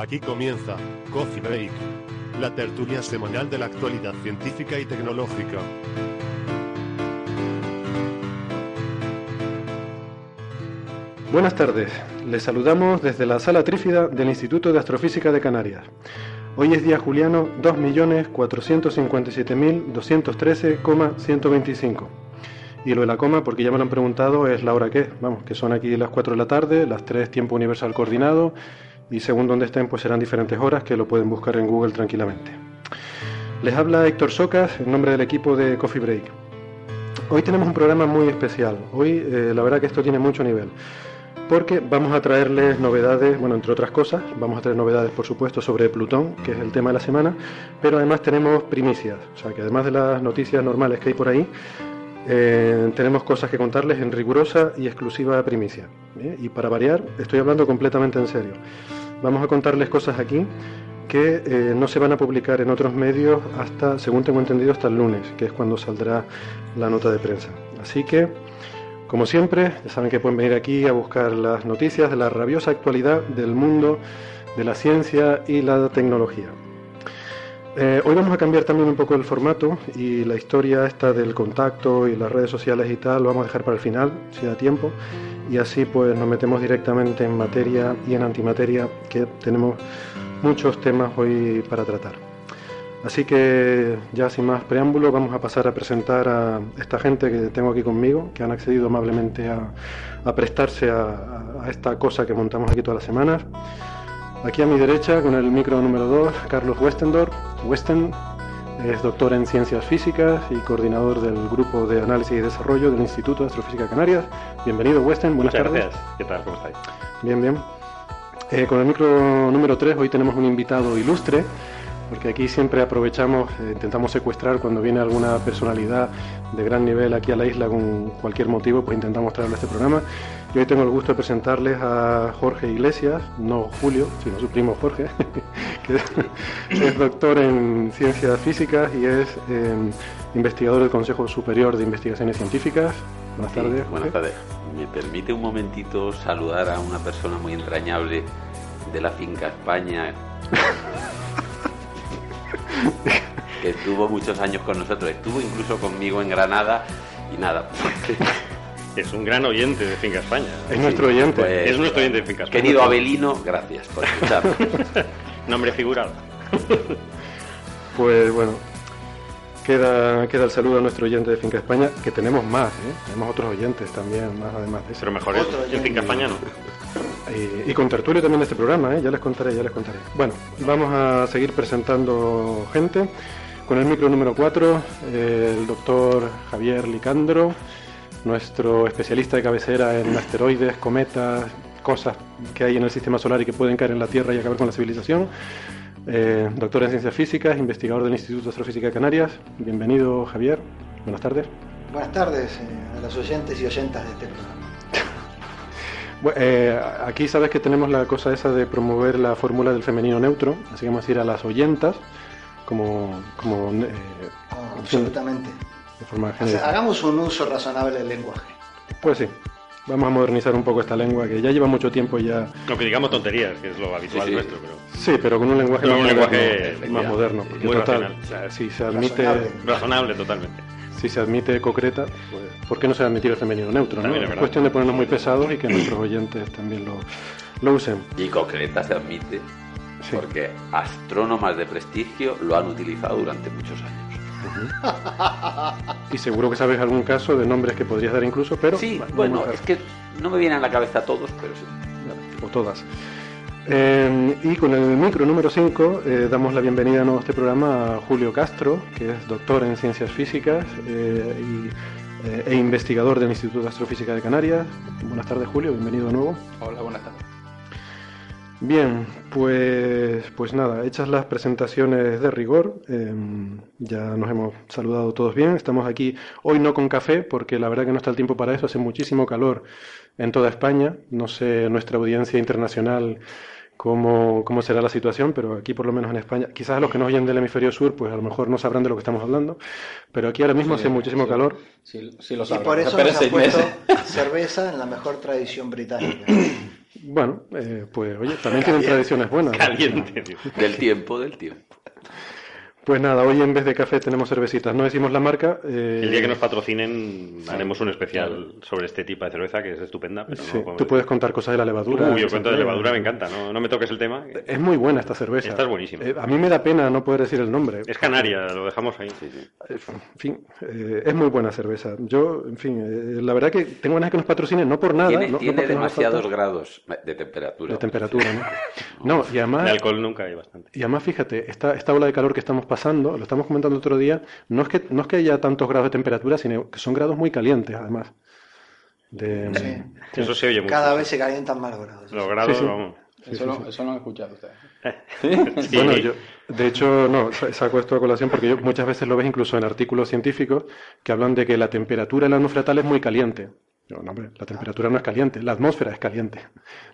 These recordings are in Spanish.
Aquí comienza Coffee Break, la tertulia semanal de la actualidad científica y tecnológica. Buenas tardes, les saludamos desde la sala trífida del Instituto de Astrofísica de Canarias. Hoy es día juliano 2.457.213,125. Y lo de la coma, porque ya me lo han preguntado, es la hora que, vamos, que son aquí las 4 de la tarde, las 3 tiempo universal coordinado, y según donde estén, pues serán diferentes horas que lo pueden buscar en Google tranquilamente. Les habla Héctor Socas en nombre del equipo de Coffee Break. Hoy tenemos un programa muy especial. Hoy, eh, la verdad que esto tiene mucho nivel porque vamos a traerles novedades, bueno, entre otras cosas, vamos a traer novedades, por supuesto, sobre Plutón, que es el tema de la semana, pero además tenemos primicias, o sea, que además de las noticias normales que hay por ahí, eh, tenemos cosas que contarles en rigurosa y exclusiva primicia. ¿eh? Y para variar, estoy hablando completamente en serio. Vamos a contarles cosas aquí que eh, no se van a publicar en otros medios hasta, según tengo entendido, hasta el lunes, que es cuando saldrá la nota de prensa. Así que como siempre, ya saben que pueden venir aquí a buscar las noticias de la rabiosa actualidad del mundo de la ciencia y la tecnología. Eh, hoy vamos a cambiar también un poco el formato y la historia esta del contacto y las redes sociales y tal lo vamos a dejar para el final, si da tiempo, y así pues nos metemos directamente en materia y en antimateria, que tenemos muchos temas hoy para tratar. Así que ya sin más preámbulo vamos a pasar a presentar a esta gente que tengo aquí conmigo, que han accedido amablemente a, prestarse a, esta cosa que montamos aquí todas las semanas. Aquí a mi derecha, con el micro número 2, Carlos Westendorf. Westen es doctor en ciencias físicas y coordinador del grupo de análisis y desarrollo del Instituto de Astrofísica Canarias. Bienvenido, Westen. Buenas Muchas tardes. gracias. ¿Qué tal? ¿Cómo estáis? Bien, bien. Eh, con el micro número 3 hoy tenemos un invitado ilustre porque aquí siempre aprovechamos, eh, intentamos secuestrar cuando viene alguna personalidad de gran nivel aquí a la isla con cualquier motivo, pues intentamos traerle a este programa. Y hoy tengo el gusto de presentarles a Jorge Iglesias, no Julio, sino su primo Jorge, que es doctor en ciencias físicas y es em, investigador del Consejo Superior de Investigaciones Científicas. Buenas Sí, tardes. Jorge. Buenas tardes. ¿Me permite un momentito saludar a una persona muy entrañable de la finca España? que estuvo muchos años con nosotros, estuvo incluso conmigo en Granada y nada. Es un gran oyente de Finca España. Es nuestro oyente. Pues, Es nuestro oyente de Finca España. Querido Abelino, gracias por escucharnos. Nombre figurado. Pues bueno, queda, queda el saludo a nuestro oyente de Finca España, que tenemos más, ¿eh? tenemos otros oyentes también, más además de eso. Pero mejor es en Finca España no. Y, y con tertulio también de este programa, ¿eh? ya les contaré, ya les contaré. Bueno, vamos a seguir presentando gente. Con el micro número 4, el doctor Javier Licandro, nuestro especialista de cabecera en asteroides, cometas, cosas que hay en el sistema solar y que pueden caer en la Tierra y acabar con la civilización. Eh, doctor en ciencias físicas, investigador del Instituto de Astrofísica de Canarias. Bienvenido, Javier. Buenas tardes. Buenas tardes eh, a los oyentes y oyentas de este programa. Eh, aquí sabes que tenemos la cosa esa de promover la fórmula del femenino neutro, así que vamos a ir a las oyentas como, como Oh, absolutamente. De forma O sea, genérica. hagamos un uso razonable del lenguaje. Pues sí, vamos a modernizar un poco esta lengua que ya lleva mucho tiempo ya. Aunque digamos tonterías, que es lo habitual Sí, sí. nuestro, pero Sí, pero con un lenguaje Con más un moderno. lenguaje, más moderno. porque muy total, racional. o sea, si se admite, Razonable. razonable totalmente. si se admite concreta, pues ¿por qué no se va a admitir el femenino neutro? ¿no? También es cuestión de ponernos muy pesados y que nuestros oyentes también lo, lo usen. Y concreta se admite Sí. porque astrónomas de prestigio lo han utilizado durante muchos años. Y seguro que sabes algún caso de nombres que podrías dar incluso, pero Sí, bueno, es que no me vienen a la cabeza todos, pero sí. o todas. Eh, y con el micro número 5 eh, damos la bienvenida a nuevo a este programa a Julio Castro, que es doctor en ciencias físicas eh, y, eh, e investigador del Instituto de Astrofísica de Canarias. Buenas tardes, Julio, bienvenido de nuevo. Hola, buenas tardes. Bien, pues, pues nada, hechas las presentaciones de rigor, eh, ya nos hemos saludado todos bien, estamos aquí hoy no con café, porque la verdad que no está el tiempo para eso, hace muchísimo calor en toda España, no sé nuestra audiencia internacional cómo, cómo será la situación, pero aquí por lo menos en España, quizás los que nos oyen del hemisferio sur, pues a lo mejor no sabrán de lo que estamos hablando, pero aquí ahora mismo hace muchísimo calor. Sí, sí lo Y sabrán. por eso nos ha puesto cerveza en la mejor tradición británica. Bueno, eh, pues oye, también tienen tradiciones buenas. Caliente. Del tiempo, del tiempo. Pues nada, hoy en vez de café tenemos cervecitas, no decimos la marca. eh, El día que nos patrocinen haremos un especial sobre este tipo de cerveza que es estupenda. Pero sí, no podemos tú puedes contar cosas de la levadura. Uy, yo cuento de levadura, me encanta. No, no me toques el tema. Es muy buena esta cerveza. Esta es buenísima. Eh, a mí me da pena no poder decir el nombre. Es canaria, lo dejamos ahí. En fin, eh, es muy buena cerveza. Yo, en fin, eh, la verdad que tengo ganas de que nos patrocinen, no por nada. Tiene, no- tiene demasiados grados de temperatura. de temperatura, ¿no? No, y además, De alcohol nunca hay bastante. y además fíjate, esta, esta ola de calor que estamos pasando, lo estamos comentando otro día, no es que, no es que haya tantos grados de temperatura, sino que son grados muy calientes, además. De, Sí. Eso se oye mucho. Cada vez se calientan más los grados. Los grados, Sí, sí. vamos. Eso, lo, eso lo han escuchado ustedes. Sí. Bueno, yo, de hecho, no, sa- saco esto a colación porque yo muchas veces lo ves incluso en artículos científicos que hablan de que la temperatura en la atmósfera tal es muy caliente. Yo, no, hombre, la temperatura no es caliente, la atmósfera es caliente.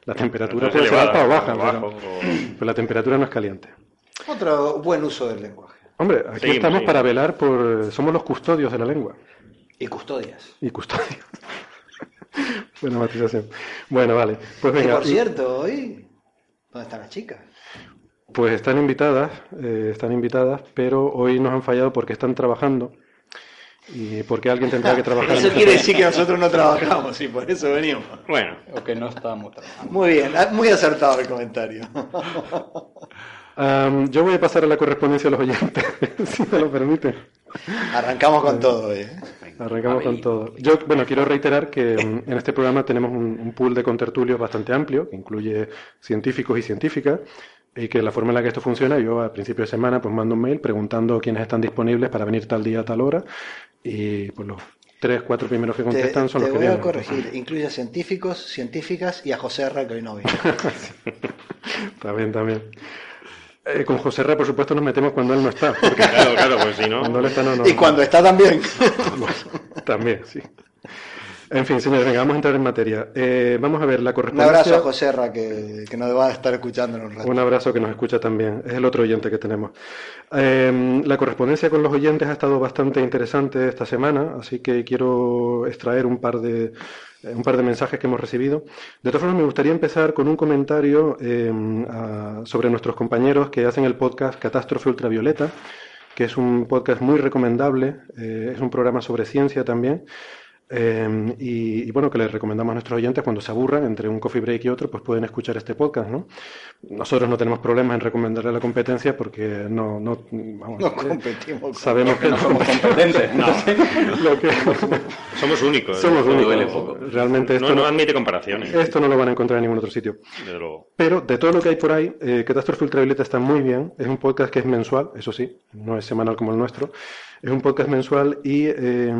La temperatura Es puede ser alta o baja, o pero, bajo, o- pero la temperatura no es caliente. Otro buen uso del lenguaje. Hombre, aquí Seguimos, estamos seguimos. para velar por... Somos los custodios de la lengua. Y custodias. Y custodios. Buena matización. Bueno, vale. Pues Y venga. por cierto, hoy, ¿dónde están las chicas? Pues están invitadas, eh, están invitadas, pero hoy nos han fallado porque están trabajando y porque alguien tendrá que trabajar. Eso quiere decir que nosotros no trabajamos y por eso venimos. Bueno, O que no estábamos trabajando. Muy bien, muy acertado el comentario. Am, yo voy a pasar a la correspondencia a los oyentes, si me lo permiten. Arrancamos con todo hoy. ¿eh? Arrancamos con todo. Yo, bueno, quiero reiterar que mm, en este programa tenemos un, un pool de contertulios bastante amplio, que incluye científicos y científicas, y que la forma en la que esto funciona, yo a principio de semana pues mando un mail preguntando quiénes están disponibles para venir tal día a tal hora, y pues los tres, cuatro primeros que Te, contestan son te los que voy a vienen. corregir. Incluye a científicos, científicas y a José Arra, que hoy no vino. También, también. Eh, con José Ra, por supuesto, nos metemos cuando él no está, porque claro, claro, pues si no. cuando él está no, no. Y cuando está también. También, sí. En fin, señores, venga, vamos a entrar en materia. Eh, vamos a ver la Un correspondencia. abrazo a José Arra, que, que nos va a estar escuchando en un rato. Un abrazo que nos escucha también. Es el otro oyente que tenemos. Eh, la correspondencia con los oyentes ha estado bastante interesante esta semana, así que quiero extraer un par de, un par de mensajes que hemos recibido. De todas formas, me gustaría empezar con un comentario eh, a- sobre nuestros compañeros que hacen el podcast Catástrofe Ultravioleta, que es un podcast muy recomendable, eh, es un programa sobre ciencia también. Eh, y, y bueno, que les recomendamos a nuestros oyentes cuando se aburran entre un coffee break y otro, pues pueden escuchar este podcast, ¿no? Nosotros no tenemos problemas en recomendarle a la competencia porque no, no, vamos, No competimos con- sabemos que No somos competentes. No, lo que somos únicos. somos únicos. duele poco. Realmente esto No, no, no admite comparaciones. esto no lo van a encontrar en ningún otro sitio. Desde luego. Pero de todo lo que hay por ahí, eh, Catástrofe Ultravioleta está muy bien. Es un podcast que es mensual, eso sí, no es semanal como el nuestro. Es un podcast mensual y eh,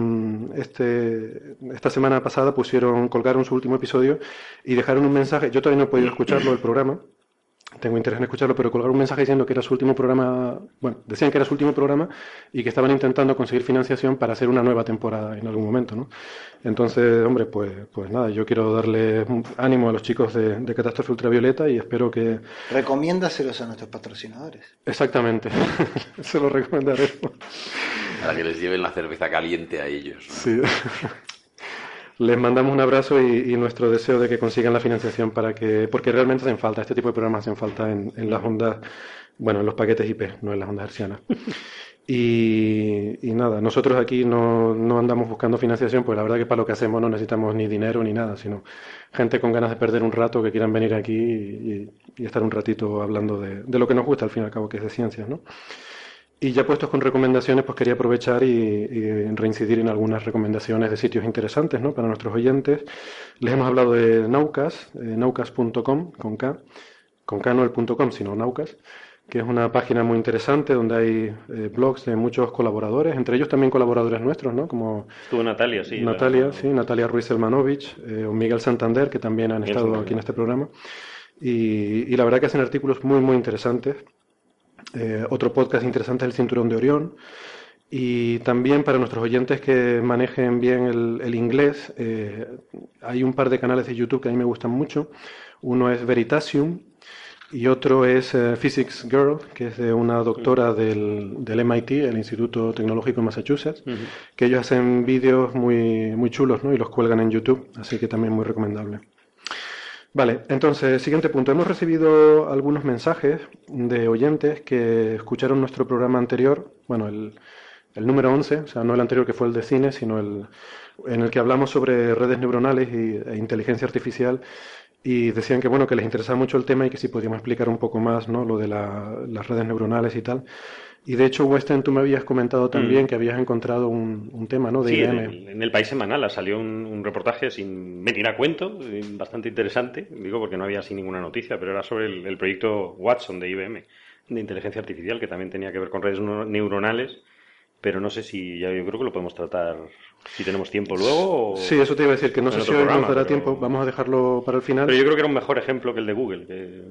este, esta semana pasada pusieron, colgaron su último episodio y dejaron un mensaje. Yo todavía no he podido escucharlo, el programa. Tengo interés en escucharlo, pero colgaron un mensaje diciendo que era su último programa, bueno, decían que era su último programa y que estaban intentando conseguir financiación para hacer una nueva temporada en algún momento, ¿no? Entonces, hombre, pues, pues nada, yo quiero darle ánimo a los chicos de, de Catástrofe Ultravioleta y espero que, Recomiéndaselos a nuestros patrocinadores. exactamente, se lo recomendaré. Para que les lleven la cerveza caliente a ellos. ¿no? Sí. Les mandamos un abrazo y, y nuestro deseo de que consigan la financiación para que, porque realmente hacen falta, este tipo de programas hacen falta en, en las ondas, bueno, en los paquetes IP, no en las ondas hercianas. Y, y nada, nosotros aquí no, no andamos buscando financiación, pues la verdad que para lo que hacemos no necesitamos ni dinero ni nada, sino gente con ganas de perder un rato que quieran venir aquí y, y estar un ratito hablando de, de lo que nos gusta al fin y al cabo, que es de ciencias, ¿no? Y ya puestos con recomendaciones, pues quería aprovechar y, y reincidir en algunas recomendaciones de sitios interesantes ¿no? para nuestros oyentes. Les hemos hablado de Naucas, eh, naucas.com, con K, con canuel.com, sino Naucas, que es una página muy interesante donde hay eh, blogs de muchos colaboradores, entre ellos también colaboradores nuestros, ¿no? Como Natalia, sí. Natalia, sí, Natalia Ruiz Elmanovich, eh, o Miguel Santander, que también han Miguel estado Santander. aquí en este programa. Y, y la verdad que hacen artículos muy, muy interesantes. Eh, otro podcast interesante es El Cinturón de Orión. Y también para nuestros oyentes que manejen bien el, el inglés, eh, hay un par de canales de YouTube que a mí me gustan mucho. Uno es Veritasium y otro es eh, Physics Girl, que es de una doctora del, del MIT, el Instituto Tecnológico de Massachusetts, que ellos hacen vídeos muy, muy chulos ¿no? y los cuelgan en YouTube, así que también muy recomendable. Vale, entonces, siguiente punto. Hemos recibido algunos mensajes de oyentes que escucharon nuestro programa anterior, bueno, el, el número 11, o sea, no el anterior que fue el de cine, sino el en el que hablamos sobre redes neuronales y, e inteligencia artificial y decían que bueno que les interesaba mucho el tema y que si podíamos explicar un poco más no lo de la- las redes neuronales y tal y de hecho Weston tú me habías comentado también Mm. que habías encontrado un, un tema no de Sí, en IBM el, en el País Semanal salió un, un reportaje sin venir a cuento, eh, bastante interesante, digo porque no había así ninguna noticia, pero era sobre el, el proyecto Watson de IBM, de inteligencia artificial, que también tenía que ver con redes neu- neuronales, pero no sé si, ya yo creo que lo podemos tratar si tenemos tiempo luego. o- sí eso te iba a decir que no sé si hoy nos dará pero- tiempo vamos a dejarlo para el final Pero yo creo que era un mejor ejemplo que el de Google, que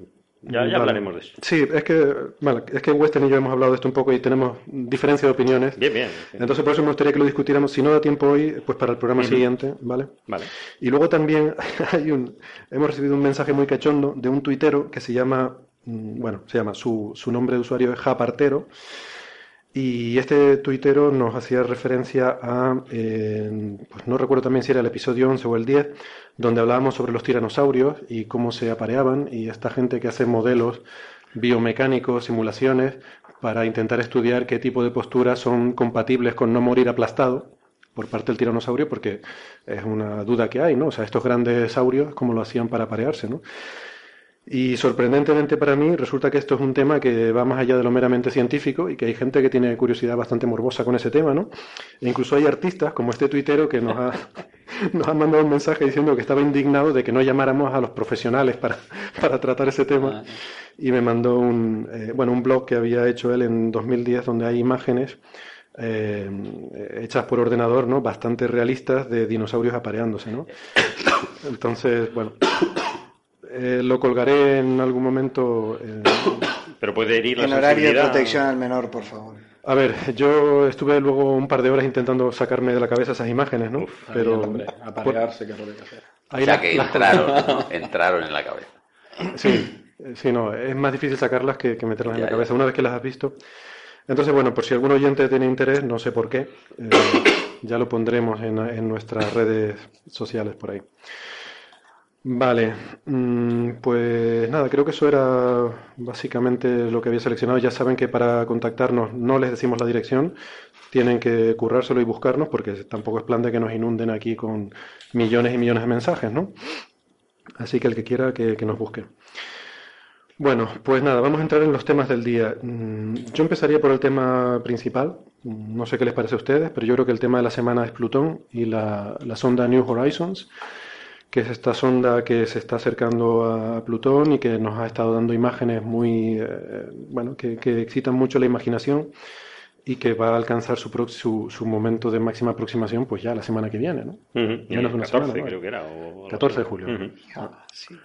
ya, ya Vale. hablaremos de eso. sí es que vale, es que Weston y yo hemos hablado de esto un poco y tenemos diferencia de opiniones Bien, bien. entonces por eso me gustaría que lo discutiéramos si no da tiempo hoy pues para el programa siguiente vale Vale. Y luego también hay un, hemos recibido un mensaje muy cachondo de un tuitero que se llama, mm, bueno, se llama, su, su nombre de usuario es Japartero. Y este tuitero nos hacía referencia a, eh, pues no recuerdo también si era el episodio 11 o el 10, donde hablábamos sobre los tiranosaurios y cómo se apareaban y esta gente que hace modelos biomecánicos, simulaciones, para intentar estudiar qué tipo de posturas son compatibles con no morir aplastado por parte del tiranosaurio, porque es una duda que hay, ¿no? O sea, estos grandes saurios, ¿cómo lo hacían para aparearse, ¿no? Y sorprendentemente para mí resulta que esto es un tema que va más allá de lo meramente científico y que hay gente que tiene curiosidad bastante morbosa con ese tema, ¿no? E incluso hay artistas como este tuitero que nos ha, nos ha mandado un mensaje diciendo que estaba indignado de que no llamáramos a los profesionales para, para tratar ese tema y me mandó un, eh, bueno, un blog que había hecho él en 2010 donde hay imágenes eh, hechas por ordenador, ¿no? Bastante realistas de dinosaurios apareándose, ¿no? Entonces, bueno, eh, lo colgaré en algún momento. eh, Pero puede herir la En horario de protección al menor, por favor. A ver, yo estuve luego un par de horas intentando sacarme de la cabeza esas imágenes, ¿no? Pero, Pero hombre, aparearse, que es lo que hacer. O sea la- que entraron, ¿no? entraron en la cabeza. Sí, eh, sí, no, es más difícil sacarlas que, que meterlas en la ya. cabeza una vez que las has visto. Entonces, bueno, por si algún oyente tiene interés, no sé por qué, eh, ya lo pondremos en, en nuestras redes sociales por ahí. Vale, mm, pues nada, creo que eso era básicamente lo que había seleccionado. Ya saben que para contactarnos no les decimos la dirección, tienen que currárselo y buscarnos porque tampoco es plan de que nos inunden aquí con millones y millones de mensajes, ¿no? Así que el que quiera que, nos busque. Bueno, pues nada, vamos a entrar en los temas del día. Mm, Yo empezaría por el tema principal. No sé qué les parece a ustedes, pero yo creo que el tema de la semana es Plutón y la, la sonda New Horizons, que es esta sonda que se está acercando a Plutón y que nos ha estado dando imágenes muy, eh, bueno, que, que excitan mucho la imaginación y que va a alcanzar su, prox- su, su momento de máxima aproximación pues ya la semana que viene, ¿no? Ujú, Menos de una 14 semana, ¿no? creo que era. o algo 14 de julio. Ah, sí.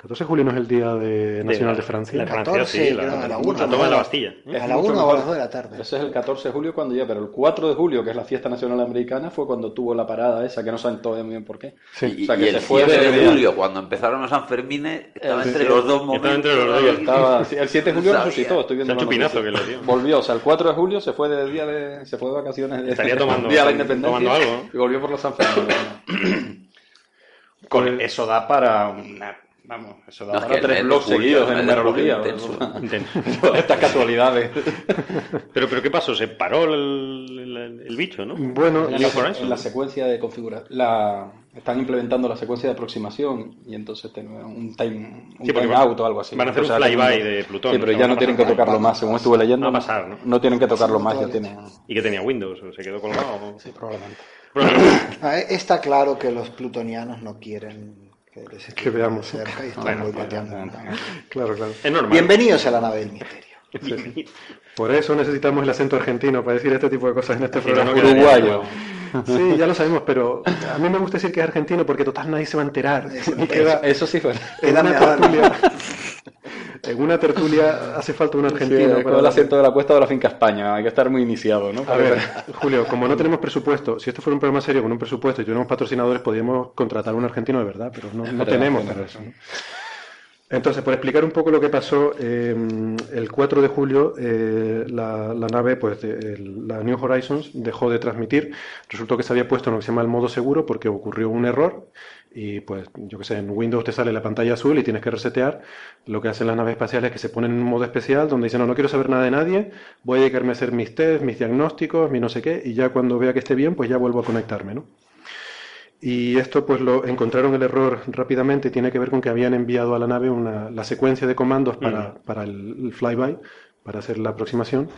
14 de julio no es el Día de Nacional de, la- Francia. la Francia, 14, sí, la, a la la una, toma de la Bastilla. Es A la mucho 1 o a las 2 de la tarde. Ese es el 14 de julio cuando ya, pero el 4 de julio, que es la fiesta nacional americana, fue cuando tuvo la parada esa, que no saben todavía muy bien por qué. Sí. Y, O sea, y que el se fue 7 de de julio, cuando empezaron los Sanfermines, estaba entre los dos Estaba momentos. entre los dos. Estaba, sí, el 7 de julio resucitó, estoy viendo la chupinazo que le dio. Volvió, o sea, el 4 de julio se fue de día de, se fue de vacaciones de Estaría tomando- día de la independencia tomando algo, y volvió por los Sanfermines. Con eso da para una, vamos, eso da No, es para que el tres blogs seguidos en numerología. estas casualidades. Pero, pero ¿qué pasó? Se paró el, el- el bicho, ¿no? Bueno, la, la secuencia de configuración, la, están implementando la secuencia de aproximación y entonces tienen un time, un Sí, time van- out o algo así. van a hacer O sea, un flyby de Plutón, Sí, pero ya no tienen que tocarlo más, según estuve leyendo. Va a pasar, ¿no? No tienen que tocarlo más, ya tienen. ¿Y que tenía Windows? ¿O se quedó colgado? Sí, probablemente. Ah, eh, Está claro que los plutonianos no quieren que veamos. cerca y están Bueno, boicoteando. Claro, claro. Es normal. Bienvenidos a la nave del misterio. Por eso necesitamos el acento argentino para decir este tipo de cosas en este programa. no Uruguayo. Sí, ya lo sabemos, pero a mí me gusta decir que es argentino porque total nadie se va a enterar. Queda Eso sí fue. una tertulia. En una tertulia hace falta un argentino Sí, para con el acento de la cuesta de la finca España. Hay que estar muy iniciado, ¿no? A ver, Julio, como no tenemos presupuesto, si esto fuera un programa serio con un presupuesto y tuviéramos patrocinadores, podríamos contratar a un argentino de verdad, pero no, no tenemos para eso. Entonces, por explicar un poco lo que pasó, eh, el 4 de julio eh, la, nave, pues de- la New Horizons, dejó de transmitir. Resultó que se había puesto en lo que se llama el modo seguro porque ocurrió un error y pues yo que sé, en Windows te sale la pantalla azul y tienes que resetear. Lo que hacen las naves espaciales es que se ponen en un modo especial donde dicen, no, no quiero saber nada de nadie, voy a dedicarme a hacer mis tests, mis diagnósticos, mi no sé qué, y ya cuando vea que esté bien, pues ya vuelvo a conectarme, ¿no? Y esto pues lo encontraron el error rápidamente tiene que ver con que habían enviado a la nave una, la secuencia de comandos para, para el, el flyby, para hacer la aproximación,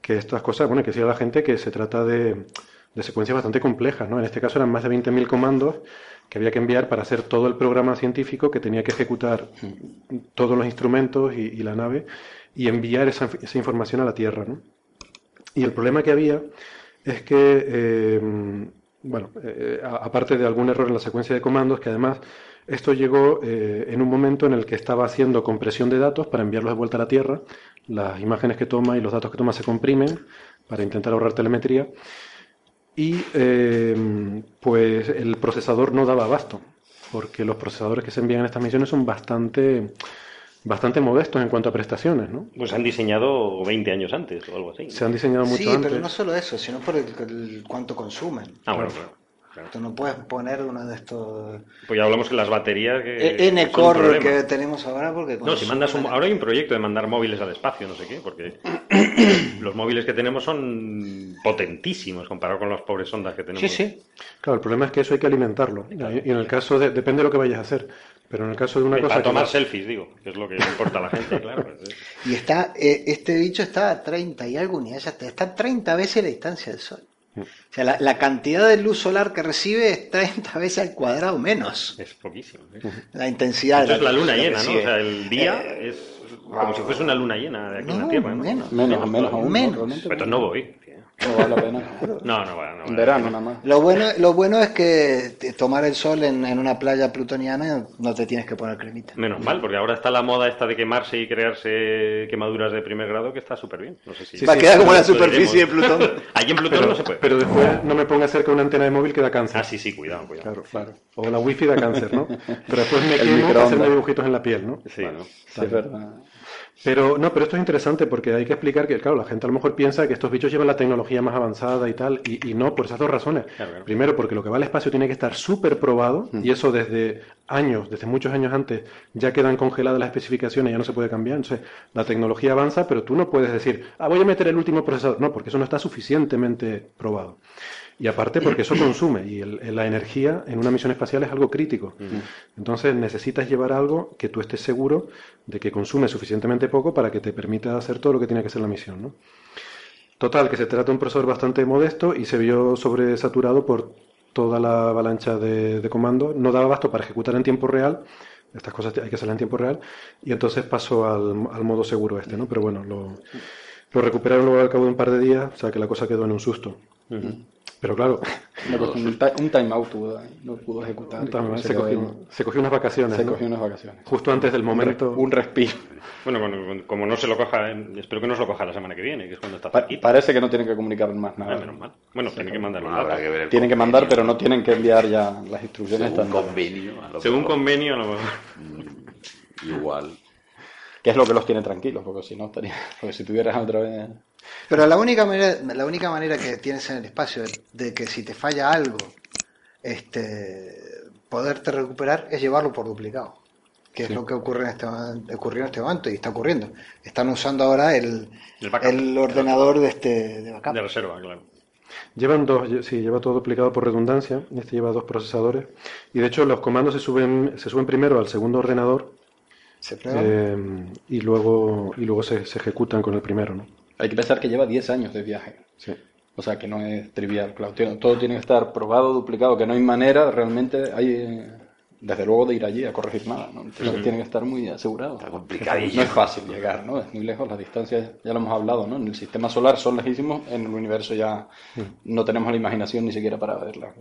que estas cosas, bueno, que decía la gente que se trata de, de secuencias bastante complejas, ¿no? En este caso eran más de 20.000 comandos que había que enviar para hacer todo el programa científico que tenía que ejecutar todos los instrumentos y, y la nave y enviar esa, esa información a la Tierra, ¿no? Y el problema que había es que, eh, bueno, eh, a- aparte de algún error en la secuencia de comandos, que además esto llegó eh, en un momento en el que estaba haciendo compresión de datos para enviarlos de vuelta a la Tierra. Las imágenes que toma y los datos que toma se comprimen para intentar ahorrar telemetría. Y eh, pues el procesador no daba abasto, porque los procesadores que se envían en estas misiones son bastante, bastante modestos en cuanto a prestaciones, ¿no? Pues han diseñado 20 años antes o algo así. Se han diseñado mucho Sí, antes. pero no solo eso, sino por el, el cuánto consumen. Ah, bueno, claro. claro. Tú no puedes poner uno de estos Pues ya hablamos que las baterías que un N-Core problema. que tenemos ahora porque No, si mandas un- ahora hay un proyecto de mandar móviles al espacio, no sé qué, porque los móviles que tenemos son potentísimos comparado con los pobres sondas que tenemos. Sí, sí. Claro, el problema es que eso hay que alimentarlo. Y en el caso de, depende de lo que vayas a hacer. Pero en el caso de una Eh, cosa Para tomar no- selfies, digo, que es lo que importa a la gente, claro. Y está, eh, este bicho está a 30 y algo unidades, está, está a 30 veces la distancia del Sol. Mm. O sea, la, la cantidad de luz solar que recibe es 30 veces al cuadrado menos. Es poquísimo. ¿eh? La intensidad. Esto de es la luna llena, ¿no? O sea, el día Eh, es como si fuese una luna llena de aquí en no, la Tierra, ¿no? menos. Menos, menos aún. ¿no? Menos. Pero entonces no voy. No vale la pena. No, no va, no va. En verano nada más. Lo bueno, lo bueno es que tomar el sol en, en una playa plutoniana no te tienes que poner cremita. Menos mal, porque ahora está la moda esta de quemarse y crearse quemaduras de primer grado que está súper bien. No sé si... Va a quedar como la superficie de. Plutón. Allí en Plutón pero, no se puede. pero después no me ponga cerca una antena de móvil que da cáncer. Ah, sí, sí, cuidado, cuidado. Claro, claro. O la wifi da cáncer, ¿no? Pero después me quemo hacerme dibujitos en la piel, ¿no? Sí, ¿no? Sí, es verdad. Pero no, pero esto es interesante porque hay que explicar que, claro, la gente a lo mejor piensa que estos bichos llevan la tecnología más avanzada y tal, y, y no, por esas dos razones. Claro, claro. Primero, porque lo que va al espacio tiene que estar súper probado, y eso desde años, desde muchos años antes, ya quedan congeladas las especificaciones, ya no se puede cambiar. Entonces, la tecnología avanza, pero tú no puedes decir, ah, voy a meter el último procesador. No, porque eso no está suficientemente probado. Y aparte porque eso consume y el- la energía en una misión espacial es algo crítico. Entonces necesitas llevar algo que tú estés seguro de que consume suficientemente poco para que te permita hacer todo lo que tiene que hacer la misión. ¿no? Total, que se trata de un procesador bastante modesto y se vio sobresaturado por toda la avalancha de, de comandos. No daba abasto para ejecutar en tiempo real. Estas cosas hay que hacerlas en tiempo real. Y entonces pasó al, al modo seguro este, ¿no? Pero bueno, lo, lo recuperaron luego al cabo de un par de días, o sea que la cosa quedó en un susto. Pero claro, un, ti- un timeout tuvo ahí, no pudo ejecutar. se, se, quedó ahí, cogió, se cogió unas vacaciones. se ¿no? cogió unas vacaciones. Justo antes del momento. Un respiro. Bueno, bueno, como no se lo coja, eh, espero que no se lo coja la semana que viene, que es cuando está Pa- cerquita. parece que no tienen que comunicar más Ah, nada. menos mal. Bueno, tiene que mandarlo. Bueno, habrá que Tienen que mandar, pero no tienen que enviar ya las instrucciones según convenio. a lo Según mejor. convenio, a lo mejor. Igual. Que es lo que los tiene tranquilos, porque si no estaría. Porque si tuvieras otra vez. Pero la única manera, la única manera que tienes en el espacio de, de que si te falla algo, este, poderte recuperar es llevarlo por duplicado. Que es lo que ocurre en este, ocurrió en este momento y está ocurriendo. Están usando ahora el, El backup. el ordenador de este de backup. De reserva, claro. Llevan dos, sí, lleva todo duplicado por redundancia. Este lleva dos procesadores. Y de hecho, los comandos se suben, se suben primero al segundo ordenador Se eh, y luego, y luego se, se ejecutan con el primero, ¿no? Hay que pensar que lleva 10 años de viaje. Sí. O sea que no es trivial, claro. Todo tiene que estar probado, duplicado, que no hay manera, realmente hay, eh, desde luego, de ir allí a corregir nada. ¿no? Entonces Ujú. tiene que estar muy asegurado. Está complicadillo. No es fácil llegar, ¿no? Es muy lejos, las distancias ya lo hemos hablado, ¿no? En el sistema solar son lejísimos, en el universo ya no tenemos la imaginación ni siquiera para verlas.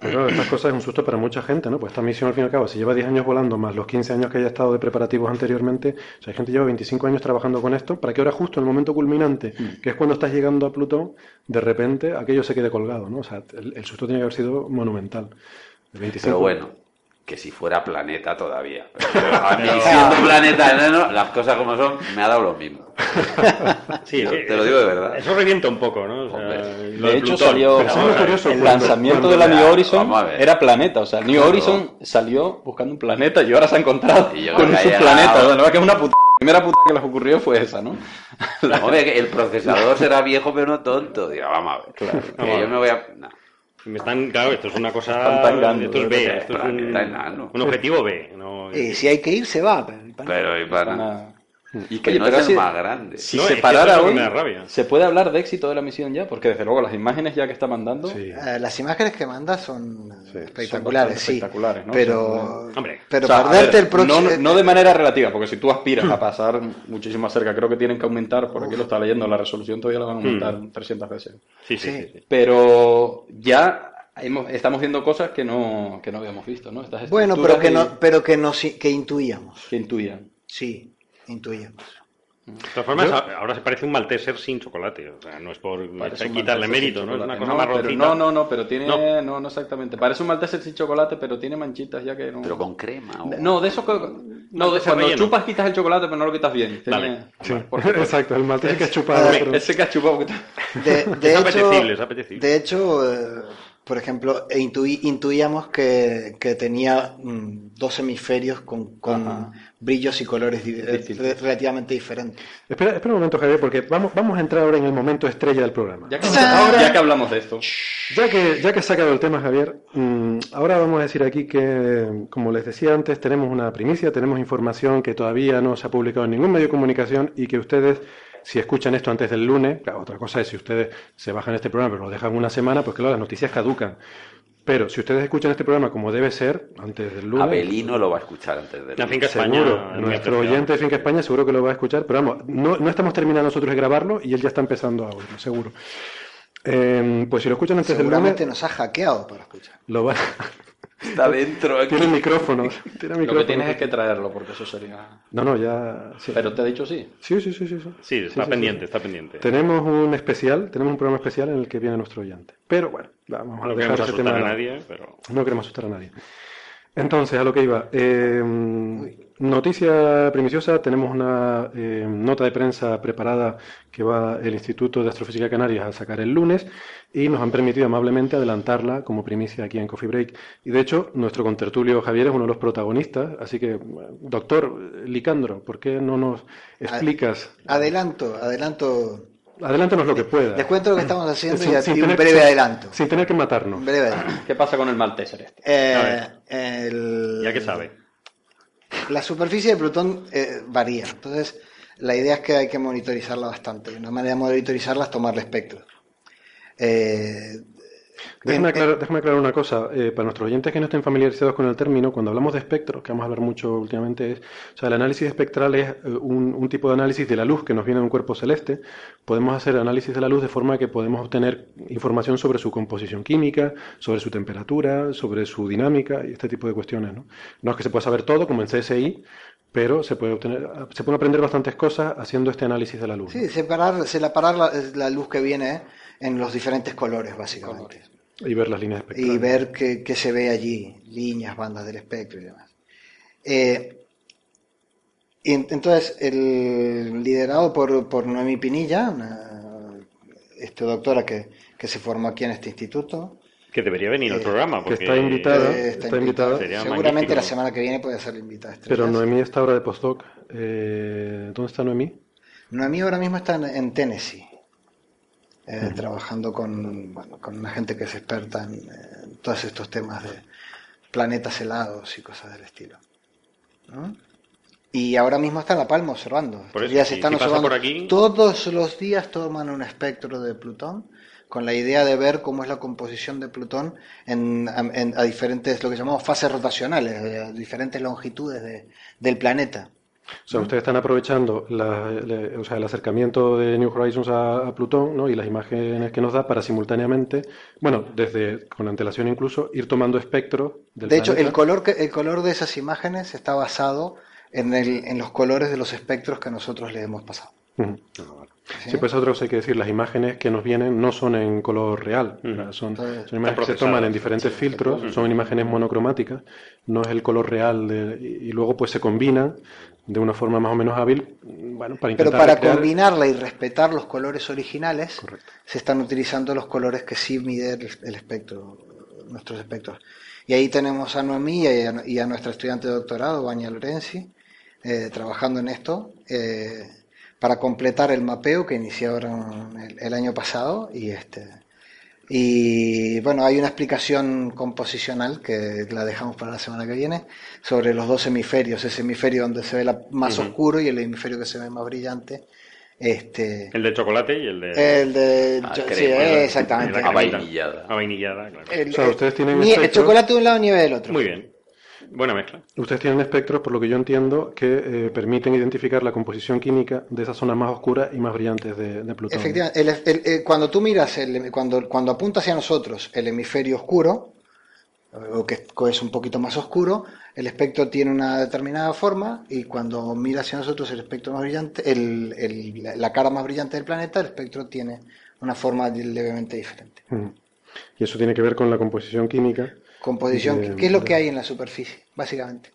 Pero claro, estas cosas es un susto para mucha gente, ¿no? Pues esta misión, al fin y al cabo, si lleva 10 años volando, más los 15 años que haya estado de preparativos anteriormente, o sea, hay gente que lleva 25 años trabajando con esto, para que ahora justo en el momento culminante, que es cuando estás llegando a Plutón, de repente aquello se quede colgado, ¿no? O sea, el, el susto tiene que haber sido monumental. El 25 Pero bueno, que si fuera planeta todavía. Pero a mí, siendo planeta enano, las cosas como son, me ha dado lo mismo. Sí, te lo digo de verdad. Eso revienta un poco, ¿no? O sea, Hombre. lo De hecho, Plutón. salió curioso, el lanzamiento de la New Horizon era planeta. O sea, New Claro. Horizon salió buscando un planeta y ahora se ha encontrado Y yo con ha planeta. La verdad que es una puta. La primera puta que les ocurrió fue esa, ¿no? Hombre, que el procesador será viejo pero no tonto. Digo, vamos a ver. Claro. Que Vamos a yo ver. me voy a... no. Me están, claro, esto es una cosa. Tangando, esto es. B, esto es un, un objetivo B. No, Y si hay que ir, se va. pero- Pero y para- Y que Oye, no pero es el si- más grande. Si No, se parara hoy. ¿se puede hablar de éxito de la misión ya? Porque desde luego las imágenes ya que está mandando Sí. Eh, las imágenes que manda son Sí, espectaculares, son sí. espectaculares, ¿no? Pero, Hombre, pero O sea, a perderte ver, el próximo. No, no de manera relativa, porque si tú aspiras a pasar muchísimo más cerca, creo que tienen que aumentar, por aquí lo está leyendo, la resolución todavía la van a aumentar 300 veces. sí, sí, Sí. sí, sí. Pero ya estamos viendo cosas que no, que no habíamos visto, ¿no? Estas Bueno, pero que, y- no, pero que, nos, que intuíamos. que intuían. Sí, intuíamos. De todas formas, ahora se parece un malteser sin chocolate. O sea, no es por quitarle Malteser mérito, ¿no? Es una cosa no, pero no, no, no, pero tiene... No. No, no, exactamente. Parece un Malteser sin chocolate, pero tiene manchitas ya que no... Pero con crema. o- No, de eso que... No, de, Malteser cuando relleno. chupas quitas el chocolate, pero no lo quitas bien. Tiene- Vale. Sí, Porque- exacto, el maltés que has chupado. Pero- Ese que has chupado... De, de Es hecho, apetecible, es apetecible. de hecho eh, por ejemplo, e intuí- intuíamos que, que tenía mm, dos hemisferios con. Brillos y colores relativamente diferentes. Espera, espera un momento, Javier, porque vamos, vamos a entrar ahora en el momento estrella del programa. Ya que, ya que hablamos de esto. Ya que, ya que has sacado el tema, Javier, mm, ahora vamos a decir aquí que, como les decía antes, tenemos una primicia, tenemos información que todavía no se ha publicado en ningún medio de comunicación y que ustedes, si escuchan esto antes del lunes, claro, otra cosa es si ustedes se bajan este programa pero lo dejan una semana, pues claro, las noticias caducan. Pero si ustedes escuchan este programa como debe ser, antes del lunes... Abelino lo va a escuchar antes de La finca España. Seguro, nuestro oyente de Finca España seguro que lo va a escuchar, pero vamos, no, no estamos terminando nosotros de grabarlo y él ya está empezando a oírlo, seguro. Eh, pues si lo escuchan antes del lunes, Seguramente nos ha hackeado para escuchar. lo va... Está dentro aquí. tiene micrófono, tiene Lo micrófono. que tienes es que traerlo, porque eso sería... No, no, ya... Sí, Pero te he dicho sí. sí, sí, sí. sí, sí. Sí, está sí, pendiente, sí. está pendiente. Tenemos un especial, tenemos un programa especial en el que viene nuestro oyente. Pero bueno, vamos a No dejar queremos ese asustar tema. a nadie, pero... No queremos asustar a nadie. Entonces, a lo que iba. Eh, noticia primiciosa, tenemos una eh, nota de prensa preparada que va el Instituto de Astrofísica de Canarias a sacar el lunes y nos han permitido amablemente adelantarla como primicia aquí en Coffee Break. Y de hecho, nuestro contertulio Javier es uno de los protagonistas, así que, doctor Licandro, ¿por qué no nos explicas? Adelanto, adelanto. Adelántanos lo que pueda. Les cuento lo que estamos haciendo Sin- y, sin y un tener- breve sin- adelanto. Sin tener que matarnos. Breve adelanto. ¿Qué pasa con el Malteser este? Eh, el- Ya que sabe. La superficie de Plutón eh, varía, entonces la idea es que hay que monitorizarla bastante. Una manera de monitorizarla es tomarle espectro. Eh, Déjame en- aclarar, déjame aclarar una cosa. eh, para nuestros oyentes que no estén familiarizados con el término, cuando hablamos de espectro, que vamos a hablar mucho últimamente, es, o sea, el análisis espectral es eh, un, un tipo de análisis de la luz que nos viene de un cuerpo celeste. Podemos hacer análisis de la luz de forma que podemos obtener información sobre su composición química, sobre su temperatura, sobre su dinámica y este tipo de cuestiones. No, no es que se pueda saber todo, como en CSI, pero se puede obtener, se pueden aprender bastantes cosas haciendo este análisis de la luz. sí, separar, separar la, la luz que viene en los diferentes colores, básicamente. Y ver las líneas espectrales. y ver qué, qué se ve allí, líneas, bandas del espectro y demás. Eh, y en- entonces, el liderado por, por Noemí Pinilla, una este, doctora que, que se formó aquí en este instituto, Que debería venir al Eh, programa. que Porque... está invitada. eh, está invitada. Seguramente magnífico. la semana que viene puede ser la invitada estrella. Pero Noemí está ahora de postdoc. Eh, ¿Dónde está Noemí? Noemí ahora mismo está en, en Tennessee, eh, trabajando con, bueno, con una gente que es experta en, eh, en todos estos temas de planetas helados y cosas del estilo. ¿no? Y ahora mismo está en La Palma observando. Por eso, están si observando. por aquí- Todos los días toman un espectro de Plutón con la idea de ver cómo es la composición de Plutón en, en- a diferentes, lo que llamamos fases rotacionales, eh, a diferentes longitudes de- del planeta. O sea, ustedes están aprovechando la- le- o sea, el acercamiento de New Horizons a, a Plutón, ¿no? y las imágenes que nos da para simultáneamente, bueno, desde con antelación incluso, ir tomando espectros del De hecho, el color, que, el color de esas imágenes está basado en, el, en los colores de los espectros que nosotros le hemos pasado. Ujú. Sí, pues otra cosa hay que decir, las imágenes que nos vienen no son en color real, son, Entonces, son imágenes que se toman en diferentes filtros, son imágenes monocromáticas, no es el color real, de- y, y luego pues se combinan de una forma más o menos hábil, bueno, para Pero intentar para recrear- combinarla y respetar los colores originales, Correcto. se están utilizando los colores que sí mide el, el espectro, nuestros espectros. Y ahí tenemos a Noemí y a, y a nuestra estudiante de doctorado, Vania Lorenzi, eh, trabajando en esto, eh, para completar el mapeo que iniciaron el, el año pasado. Y, este, y bueno, hay una explicación composicional que la dejamos para la semana que viene sobre los dos hemisferios, ese hemisferio donde se ve la- más oscuro y el hemisferio que se ve más brillante. Este, El de chocolate y el de... el de. Ah, yo- sí, crema. exactamente. la A cremita. vainillada. A vainillada, claro. El, O sea, ustedes tienen ni- el espectros- chocolate de un lado, nieve del otro. Muy bien. Buena mezcla. Ustedes tienen espectros, por lo que yo entiendo, que eh, permiten identificar la composición química de esas zonas más oscuras y más brillantes de, de Plutón. Efectivamente, el- el- el- cuando tú miras, el, cuando, cuando apunta hacia nosotros el hemisferio oscuro, o que es un poquito más oscuro, el espectro tiene una determinada forma y cuando mira hacia nosotros el espectro más brillante, el, el- la- cara más brillante del planeta, el espectro tiene una forma levemente diferente. Ujú. Y eso tiene que ver con la composición química. Composición, de- ¿qué es lo que hay en la superficie? Básicamente.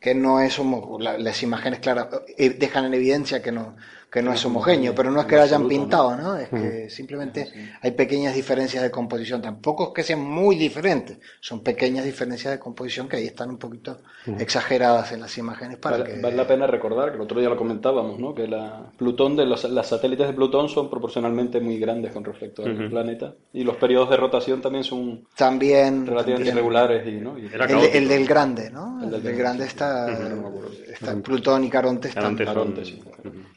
Que no es la- las imágenes claras eh, dejan en evidencia que no que no es homogéneo, pero no es que lo hayan pintado, ¿no? Es que simplemente hay pequeñas diferencias de composición, tampoco es que sean muy diferentes, son pequeñas diferencias de composición que ahí están un poquito exageradas en las imágenes para Vale, que vale la pena recordar que el otro día lo comentábamos, ¿no? Que la Plutón de los, las satélites de Plutón son proporcionalmente muy grandes con respecto al planeta y los periodos de rotación también son también, relativamente también irregulares y, ¿no? Y- el, del grande, ¿no? El, del del grande, grande sí. está, Plutón y Caronte están Caronte son Caronte, sí.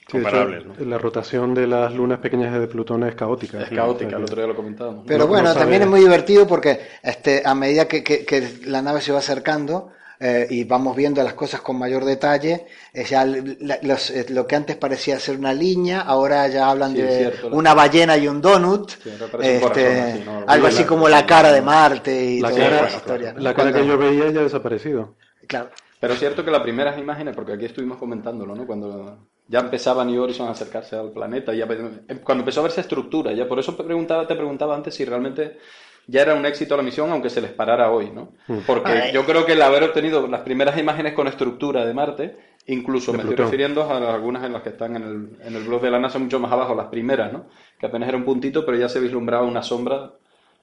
Sí, de hecho, comparables, ¿no? La rotación de las lunas pequeñas de Plutón es caótica. es caótica, el otro día lo comentábamos. Pero No- bueno, no también es muy divertido porque este, a medida que, que- que la nave se va acercando eh, y vamos viendo las cosas con mayor detalle, eh, ya la- los- eh, lo que antes parecía ser una línea, ahora ya hablan Sí, de cierto, la- una ballena y un donut, Sí, parece un este, corazón así, ¿no? algo así la- como la cara de Marte y La toda cara, esa historia. ¿no? la cara que Cuando- yo veía ya ha desaparecido. Claro. Pero es cierto que las primeras imágenes, porque aquí estuvimos comentándolo, ¿no? Cuando ya empezaba New Horizons a acercarse al planeta, ya, cuando empezó a verse estructura, ya por eso preguntaba, te preguntaba antes si realmente ya era un éxito la misión, aunque se les parara hoy, ¿no? Porque Ay. yo creo que el haber obtenido las primeras imágenes con estructura de Marte, incluso De me estoy Plutón. refiriendo a algunas en las que están en el, en el blog de la NASA mucho más abajo, las primeras, ¿no? Que apenas era un puntito, pero ya se vislumbraba una sombra.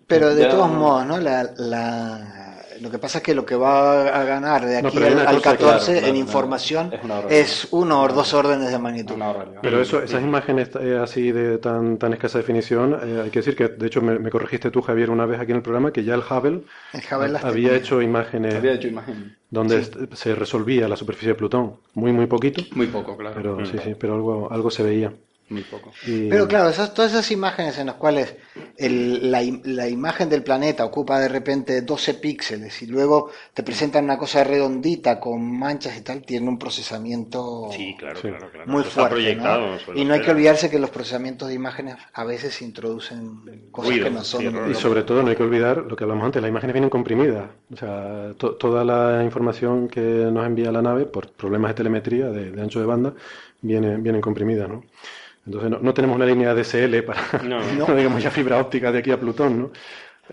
Pero de Ya- todos modos, ¿no? La, la- lo que pasa es que lo que va a ganar de aquí al, al cosa, 14 claro, claro, en claro. información Es uno o dos órdenes de magnitud. Pero eso, esas imágenes eh, así de tan, tan escasa definición, eh, hay que decir que, de hecho, me, me corregiste tú, Javier, una vez aquí en el programa, que ya el Hubble, El Hubble las había hecho imágenes Había hecho imagen. donde se resolvía la superficie de Plutón. Muy, muy poquito, Muy poco, claro. pero sí, sí, pero algo, algo se veía. Muy poco. Y- Pero claro, esas, todas esas imágenes en las cuales el- la, im- la imagen del planeta ocupa de repente 12 píxeles y luego te presentan una cosa redondita con manchas y tal, tiene un procesamiento Sí, claro, Sí. claro, claro. muy fuerte. proyectado ¿no? sobre Y no hay que olvidarse que los procesamientos de imágenes a veces introducen cosas Ruido, que no son. sí. Y sobre todo no hay que olvidar lo que hablamos antes, las imágenes vienen comprimidas. O sea, to- toda la información que nos envía la nave por problemas de telemetría, de, de ancho de banda, viene, vienen comprimidas, ¿no? Entonces no, no tenemos una línea DSL para, No. no digamos ya fibra óptica de aquí a Plutón, ¿no?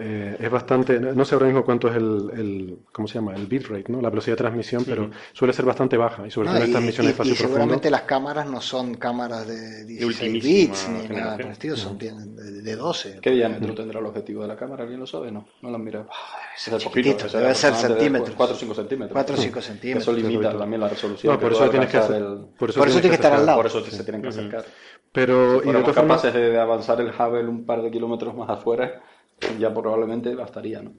Eh, es bastante, no sé ahora mismo cuánto es el, el ¿cómo se llama? El bitrate, ¿no? La velocidad de transmisión, pero suele ser bastante baja y sobre ¿no? todo en estas misiones y seguramente profundo. las cámaras no son cámaras de 16 ultimísima bits ni nada por el estilo, son tienen de, de 12. ¿Qué diámetro tendrá el objetivo de la cámara? ¿Alguien lo sabe? No, no lo han mirado. ser Es chiquitito, poquito, debe ser centímetros. 4 o 5 centímetros. 4 o 5 Que centímetros. Eso limita también la resolución. No, por eso tienes que hacer- el- por eso Por eso tienes tiene que estar al lado. Por eso se tienen que acercar. Pero, Si y de fuéramos otra forma, capaces de avanzar el Hubble un par de kilómetros más afuera, ya probablemente bastaría, ¿no?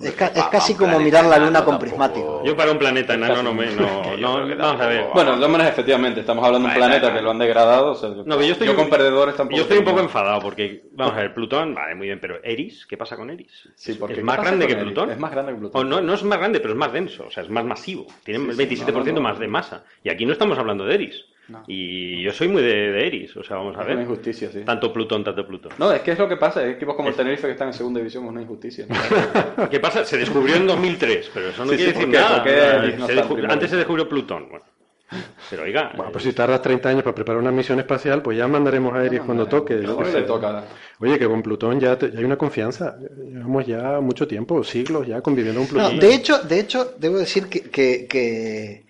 Es, ca- es casi como mirar la luna con prismático. Yo para un planeta enano Casi no me. No, Yo no, que vamos a ver. Bueno, de todas maneras, efectivamente, estamos hablando de un planeta que lo han degradado. o sea, No, yo estoy, con perdedores tampoco. Yo estoy un poco enfadado porque, vamos a ver, Plutón, vale, muy bien, pero Eris, ¿qué pasa con Eris? Sí, porque es ¿qué más grande que Eris? Plutón. Es más grande que Plutón. O no, no es más grande, pero es más denso, o sea, es más masivo. Tiene Sí, el sí, 27% no, no, no. más de masa. Y aquí no estamos hablando de Eris. No. Y yo soy muy de, de Eris, o sea, vamos a Es ver. una injusticia, sí. Tanto Plutón, tanto Plutón. No, es que es lo que pasa, equipos como el Tenerife que están en segunda división es una injusticia. ¿no? ¿Qué pasa? Se descubrió en 2003, pero eso no Sí, quiere sí, decir ¿por qué? nada. ¿Por qué Se Eris no Antes se descubrió Plutón. Bueno, pero oiga, Bueno, pues si tardas 30 años para preparar una misión espacial, pues ya mandaremos a Eris cuando toque. le toca. Oye, que con Plutón ya, te- ya hay una confianza. Llevamos ya mucho tiempo, siglos ya conviviendo con No, Plutón. de hecho, de hecho, debo decir que, que- que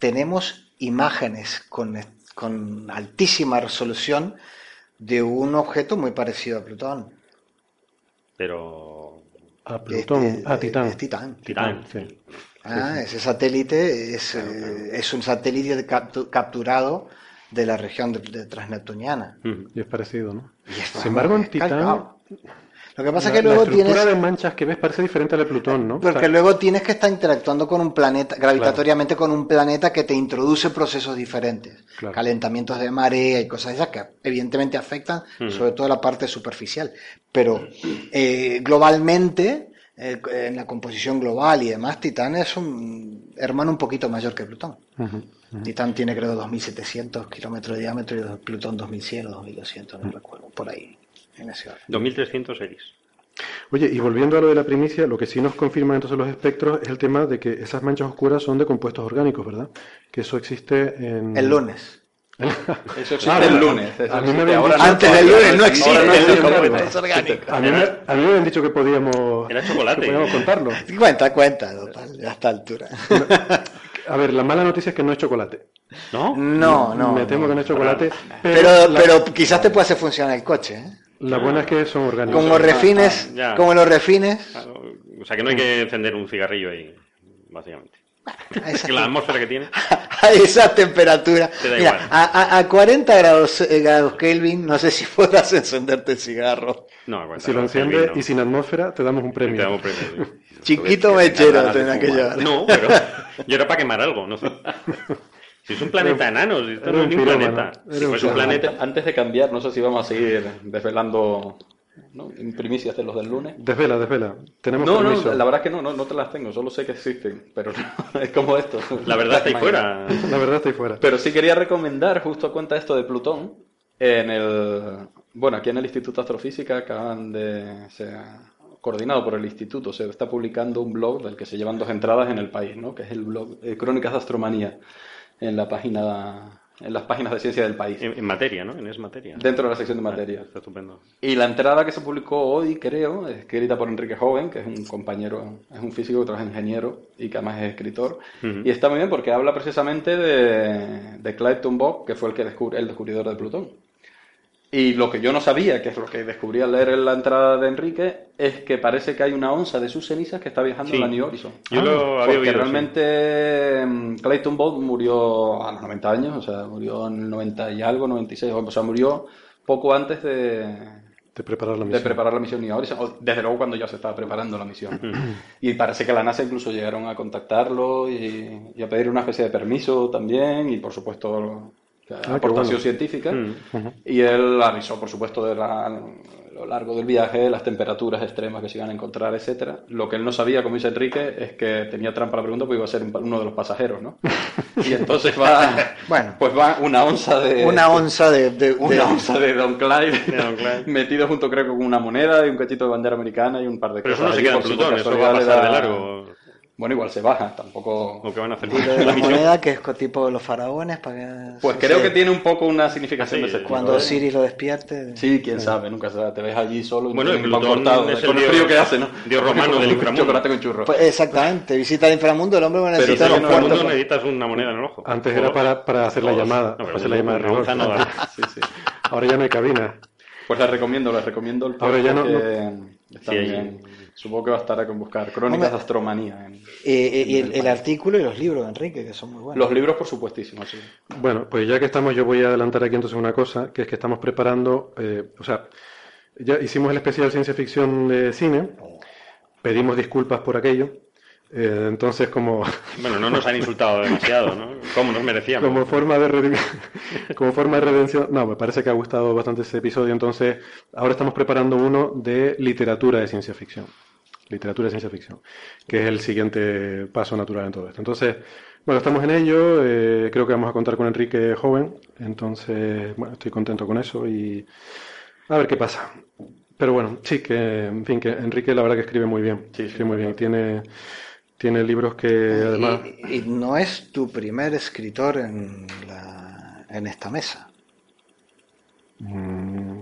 tenemos imágenes con, con altísima resolución de un objeto muy parecido a Plutón. pero. A Plutón, Este, a Titán. es Titán. Titán. sí. Ah, ese satélite es, eh, es un satélite captu- capturado de la región de, de transneptuniana. Ujú. Y es parecido, ¿no? Y es- Sin embargo, en es Titán, calcado. Lo que pasa la, es que luego la estructura tienes... de manchas que ves parece diferente a la de Plutón, ¿no? Porque O sea, luego tienes que estar interactuando con un planeta, gravitatoriamente con un planeta que te introduce procesos diferentes. Claro. Calentamientos de marea y cosas esas que evidentemente afectan sobre todo la parte superficial. Pero eh, globalmente, eh, en la composición global y demás, Titán es un hermano un poquito mayor que Plutón. Titán tiene creo 2.700 kilómetros de diámetro y Plutón 2.100 o 2.200, no recuerdo, por ahí, en ese orden. 2300 Eris. Oye, y volviendo a lo de la primicia, lo que sí nos confirman entonces los espectros es el tema de que esas manchas oscuras son de compuestos orgánicos, ¿verdad? Que eso existe en... El lunes. Eso existe Ah, el bueno, lunes. eso a mí me existe. Ahora no, Antes del lunes no existe, no existe. compuestos orgánicos. A mí, me, a mí me habían dicho que podíamos, Era chocolate. que podíamos contarlo. Cuenta, cuenta, total, a esta altura. A ver, la mala noticia es que no es chocolate. ¿No? No, no. me temo no. que no es chocolate. Pero, Pero, la, pero quizás te puede hacer funcionar el coche, ¿eh? La buena es que son orgánicos. Como refines, ah, ya. como los refines, O sea que no hay que encender un cigarrillo ahí, básicamente. a esa, Que la atmósfera que tiene. a esa temperatura. Te da Mira, igual. a, a- a 40 grados, eh, grados Kelvin, no sé si podrás encenderte el cigarro. No, aguanta, Si lo no, enciende Kelvin, no. y sin atmósfera, te damos un premio. Te damos premio, sí. Chiquito mechero tendrás que llevar. No, pero yo era para quemar algo, no sé. Si es un planeta enano, si esto no es ni un planeta. Si un fuese un planeta. Antes de cambiar, no sé si vamos a seguir desvelando ¿no? en primicias de los del lunes. Desvela, desvela. Tenemos No, permiso. no, la verdad es que no, no, no te las tengo, solo sé que existen, pero no, es como esto. La verdad está ahí fuera. La verdad está ahí fuera. Pero sí quería recomendar, justo a cuenta esto de Plutón, en el... Bueno, aquí en el Instituto de Astrofísica acaban de... Se coordinado por el instituto, se está publicando un blog del que se llevan dos entradas en el país, ¿no? Que es el blog eh, Crónicas de Astromanía, en la página... En las páginas de ciencia del país, En, en materia, ¿no? En es materia. dentro de la sección de materia. Está estupendo. Y la entrada que se publicó hoy, creo, es escrita por Enrique Joven, que es un compañero, es un físico que trabaja ingeniero y que además es escritor. Ujú. Y está muy bien porque habla precisamente de, de Clyde Tombaugh, que fue el, que el descubridor de Plutón. Y lo que yo no sabía, que es lo que descubrí al leer en la entrada de Enrique, es que parece que hay una onza de sus cenizas que está viajando Sí. a la New Horizon. Yo lo había Porque oído, realmente mm, Clayton Bolt murió a los 90 años, o sea, murió en el 90 y algo, 96, o sea, murió poco antes de, De preparar la de misión. preparar la misión New Horizon, o desde luego cuando ya se estaba preparando la misión. y parece que la NASA incluso llegaron a contactarlo y, y a pedir una especie de permiso también, y por supuesto qué aportación bueno. científica. Mm. Y él avisó, por supuesto, de la- lo largo del viaje, las temperaturas extremas que se iban a encontrar, etcétera. Lo que él no sabía, como dice Enrique, es que tenía trampa la pregunta porque iba a ser un- uno de los pasajeros, ¿no? Y entonces va, Bueno. pues va una onza de Una onza de... de- de- una onza de Don Clyde, De Don Clyde. metido junto creo que con una moneda y un cachito de bandera americana y un par de Pero eso cosas. no se queda en Plutón, eso va a pasar le de da- largo. Bueno, igual se baja, tampoco... ¿O qué van a hacer? lo de La la moneda que es tipo de los faraones para que Pues creo que tiene un poco una significación Sí, de ese tipo, cuando ¿eh? Osiris lo despierte Sí, quién sabe, nunca se sabe. Te ves allí solo Bueno, no el cortado, es el con el dios- frío que hace, ¿no? dios romano del inframundo. Chocolate con churros. Pues exactamente, visita el inframundo, el hombre va a Pero necesitar sí, los no, todo el puertos. mundo necesitas una moneda en el ojo. Antes O- era para, para hacer la llamada. No, pero para hacer la llamada de rigor. Ahora ya no hay cabina. Pues les recomiendo, les recomiendo el Ahora ya no- que está bien. Supongo que va a estar a con buscar Crónicas de. Astromanía. en- Eh, eh, y en el, el el artículo y los libros de Enrique, que son muy buenos. Los libros, por supuestísimo, sí. Bueno, pues ya que estamos, yo voy a adelantar aquí entonces una cosa, que es que estamos preparando, eh, o sea, ya hicimos el especial ciencia ficción de cine, pedimos disculpas por aquello. Eh, entonces, como, Bueno, no nos han insultado demasiado, ¿no? Como nos merecíamos. como, forma de redi- como forma de redención, no, me parece que ha gustado bastante ese episodio. Entonces, ahora estamos preparando uno de literatura de ciencia ficción. Literatura de ciencia ficción, que es el siguiente paso natural en todo esto. Entonces, bueno, estamos en ello. eh, creo que vamos a contar con Enrique joven. Entonces, bueno, estoy contento con eso y a ver qué pasa. Pero bueno, sí, que, en fin, que Enrique la verdad que escribe muy bien. Sí, sí, escribe muy bien. Tiene, tiene libros que además... Y, y no es tu primer escritor en, la, en esta mesa. mm,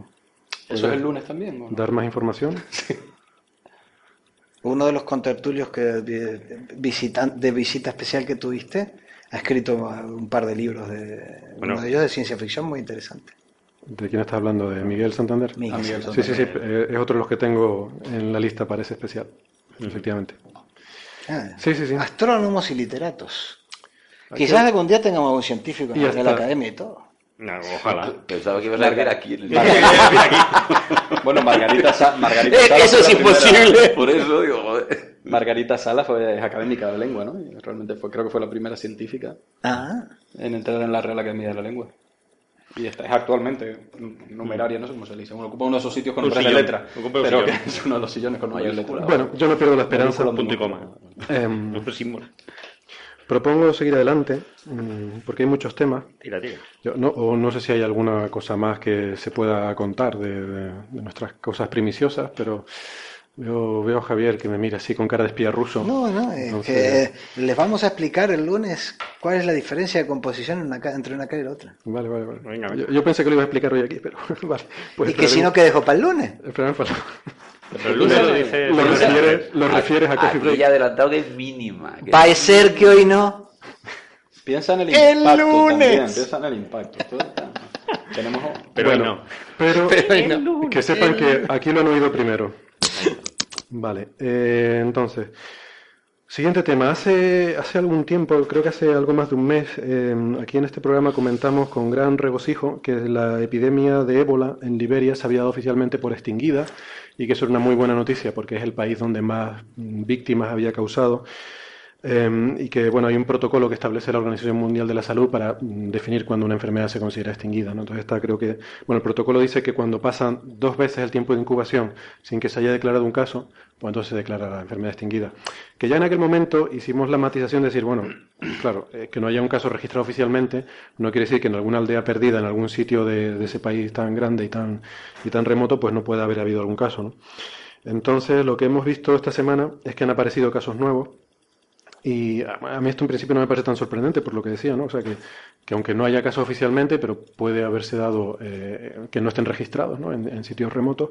¿Eso es el lunes también? ¿o no? dar más información. Uno de los contertulios que de, visitan- de visita especial que tuviste ha escrito un par de libros de Bueno. uno de ellos de ciencia ficción muy interesante. ¿De quién estás hablando? ¿De Miguel Santander? Miguel Ah, Miguel Santander. Sí, sí, sí, eh, es otro de los que tengo en la lista para ese especial, efectivamente. Sí, sí, sí. Astrónomos y literatos. Quizás algún día tengamos un científico en la academia y todo. No, ojalá. Pensaba que ibas a decir aquí. en el- Bueno, Margarita, Sa- Margarita Eh, Sala eso es la primera- imposible. Por eso digo, joder. Margarita Sala fue es académica de la lengua, ¿no? Y realmente fue, creo que fue la primera científica Ah, en entrar en la Real Academia de la Lengua. Y esta es actualmente numeraria, no sé cómo se le dice. Bueno, ocupa uno de esos sitios con Un nombres de letra. Ocupa un Pero que es uno de los sillones con nombres de letra. Bueno, yo no pierdo la esperanza. Punto y coma. Em, Un símbolo. propongo seguir adelante, mm, porque hay muchos temas. Tira, tira. Yo no, o no sé si hay alguna cosa más que se pueda contar de, de- de nuestras cosas primiciosas, pero veo, veo a Javier que me mira así con cara de espía ruso. no, no, es Entonces- que les vamos a explicar el lunes cuál es la diferencia de composición en una entre una cara y la otra. Vale, vale, vale. Venga. Yo, yo pensé que lo iba a explicar hoy aquí, pero vale. Pues y que si no, que dejo para el lunes. esperaremos para- Pero el lunes lo dice. Lo refieres, lo refieres a Aquí Break. ya adelantado que es mínima. que- Va a ser que hoy no. Piensa en el ¡El impacto lunes! también. Piensa en el impacto. Tenemos... Pero hoy Bueno, no. Pero, Pero hoy no. que sepan que aquí lo han oído primero. Vale, eh, entonces, siguiente tema. Hace, hace algún tiempo, creo que hace algo más de un mes, eh, aquí en este programa comentamos con gran regocijo que la epidemia de ébola en Liberia se había dado oficialmente por extinguida y que eso una muy buena noticia porque es el país donde más víctimas había causado. Eh, y que bueno hay un protocolo que establece la Organización Mundial de la Salud para mm, definir cuando una enfermedad se considera extinguida entonces está creo que bueno el protocolo dice que cuando pasan dos veces el tiempo de incubación sin que se haya declarado un caso pues entonces se declara la enfermedad extinguida que ya en aquel momento hicimos la matización de decir bueno claro eh, que no haya un caso registrado oficialmente no quiere decir que en alguna aldea perdida en algún sitio de, de ese país tan grande y tan y tan remoto pues no pueda haber habido algún caso ¿no? entonces lo que hemos visto esta semana es que han aparecido casos nuevos y a mí esto en principio no me parece tan sorprendente por lo que decía, ¿no? O sea, que, que aunque no haya casos oficialmente, pero puede haberse dado eh, que no estén registrados, ¿no? En, en sitios remotos.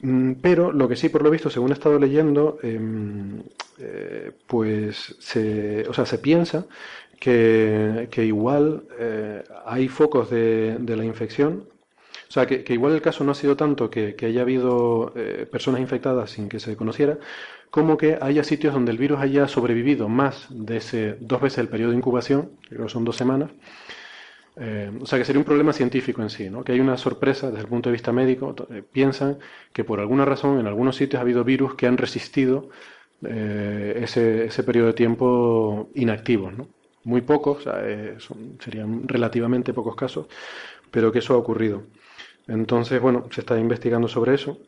Mm, Pero lo que sí, por lo visto, según he estado leyendo, em, eh, pues se, o sea, se piensa que, que igual eh, hay focos de, de la infección o sea, que, que igual el caso no ha sido tanto que, que haya habido personas infectadas sin que se conociera, como que haya sitios donde el virus haya sobrevivido más de ese dos veces el periodo de incubación, creo que son dos semanas. Eh, o sea, que sería un problema científico en sí, ¿no? Que hay una sorpresa desde el punto de vista médico. eh, piensan que por alguna razón en algunos sitios ha habido virus que han resistido eh, ese, ese periodo de tiempo inactivos, ¿no? Muy pocos, serían relativamente pocos casos, pero que eso ha ocurrido. Entonces, bueno, se está investigando sobre eso.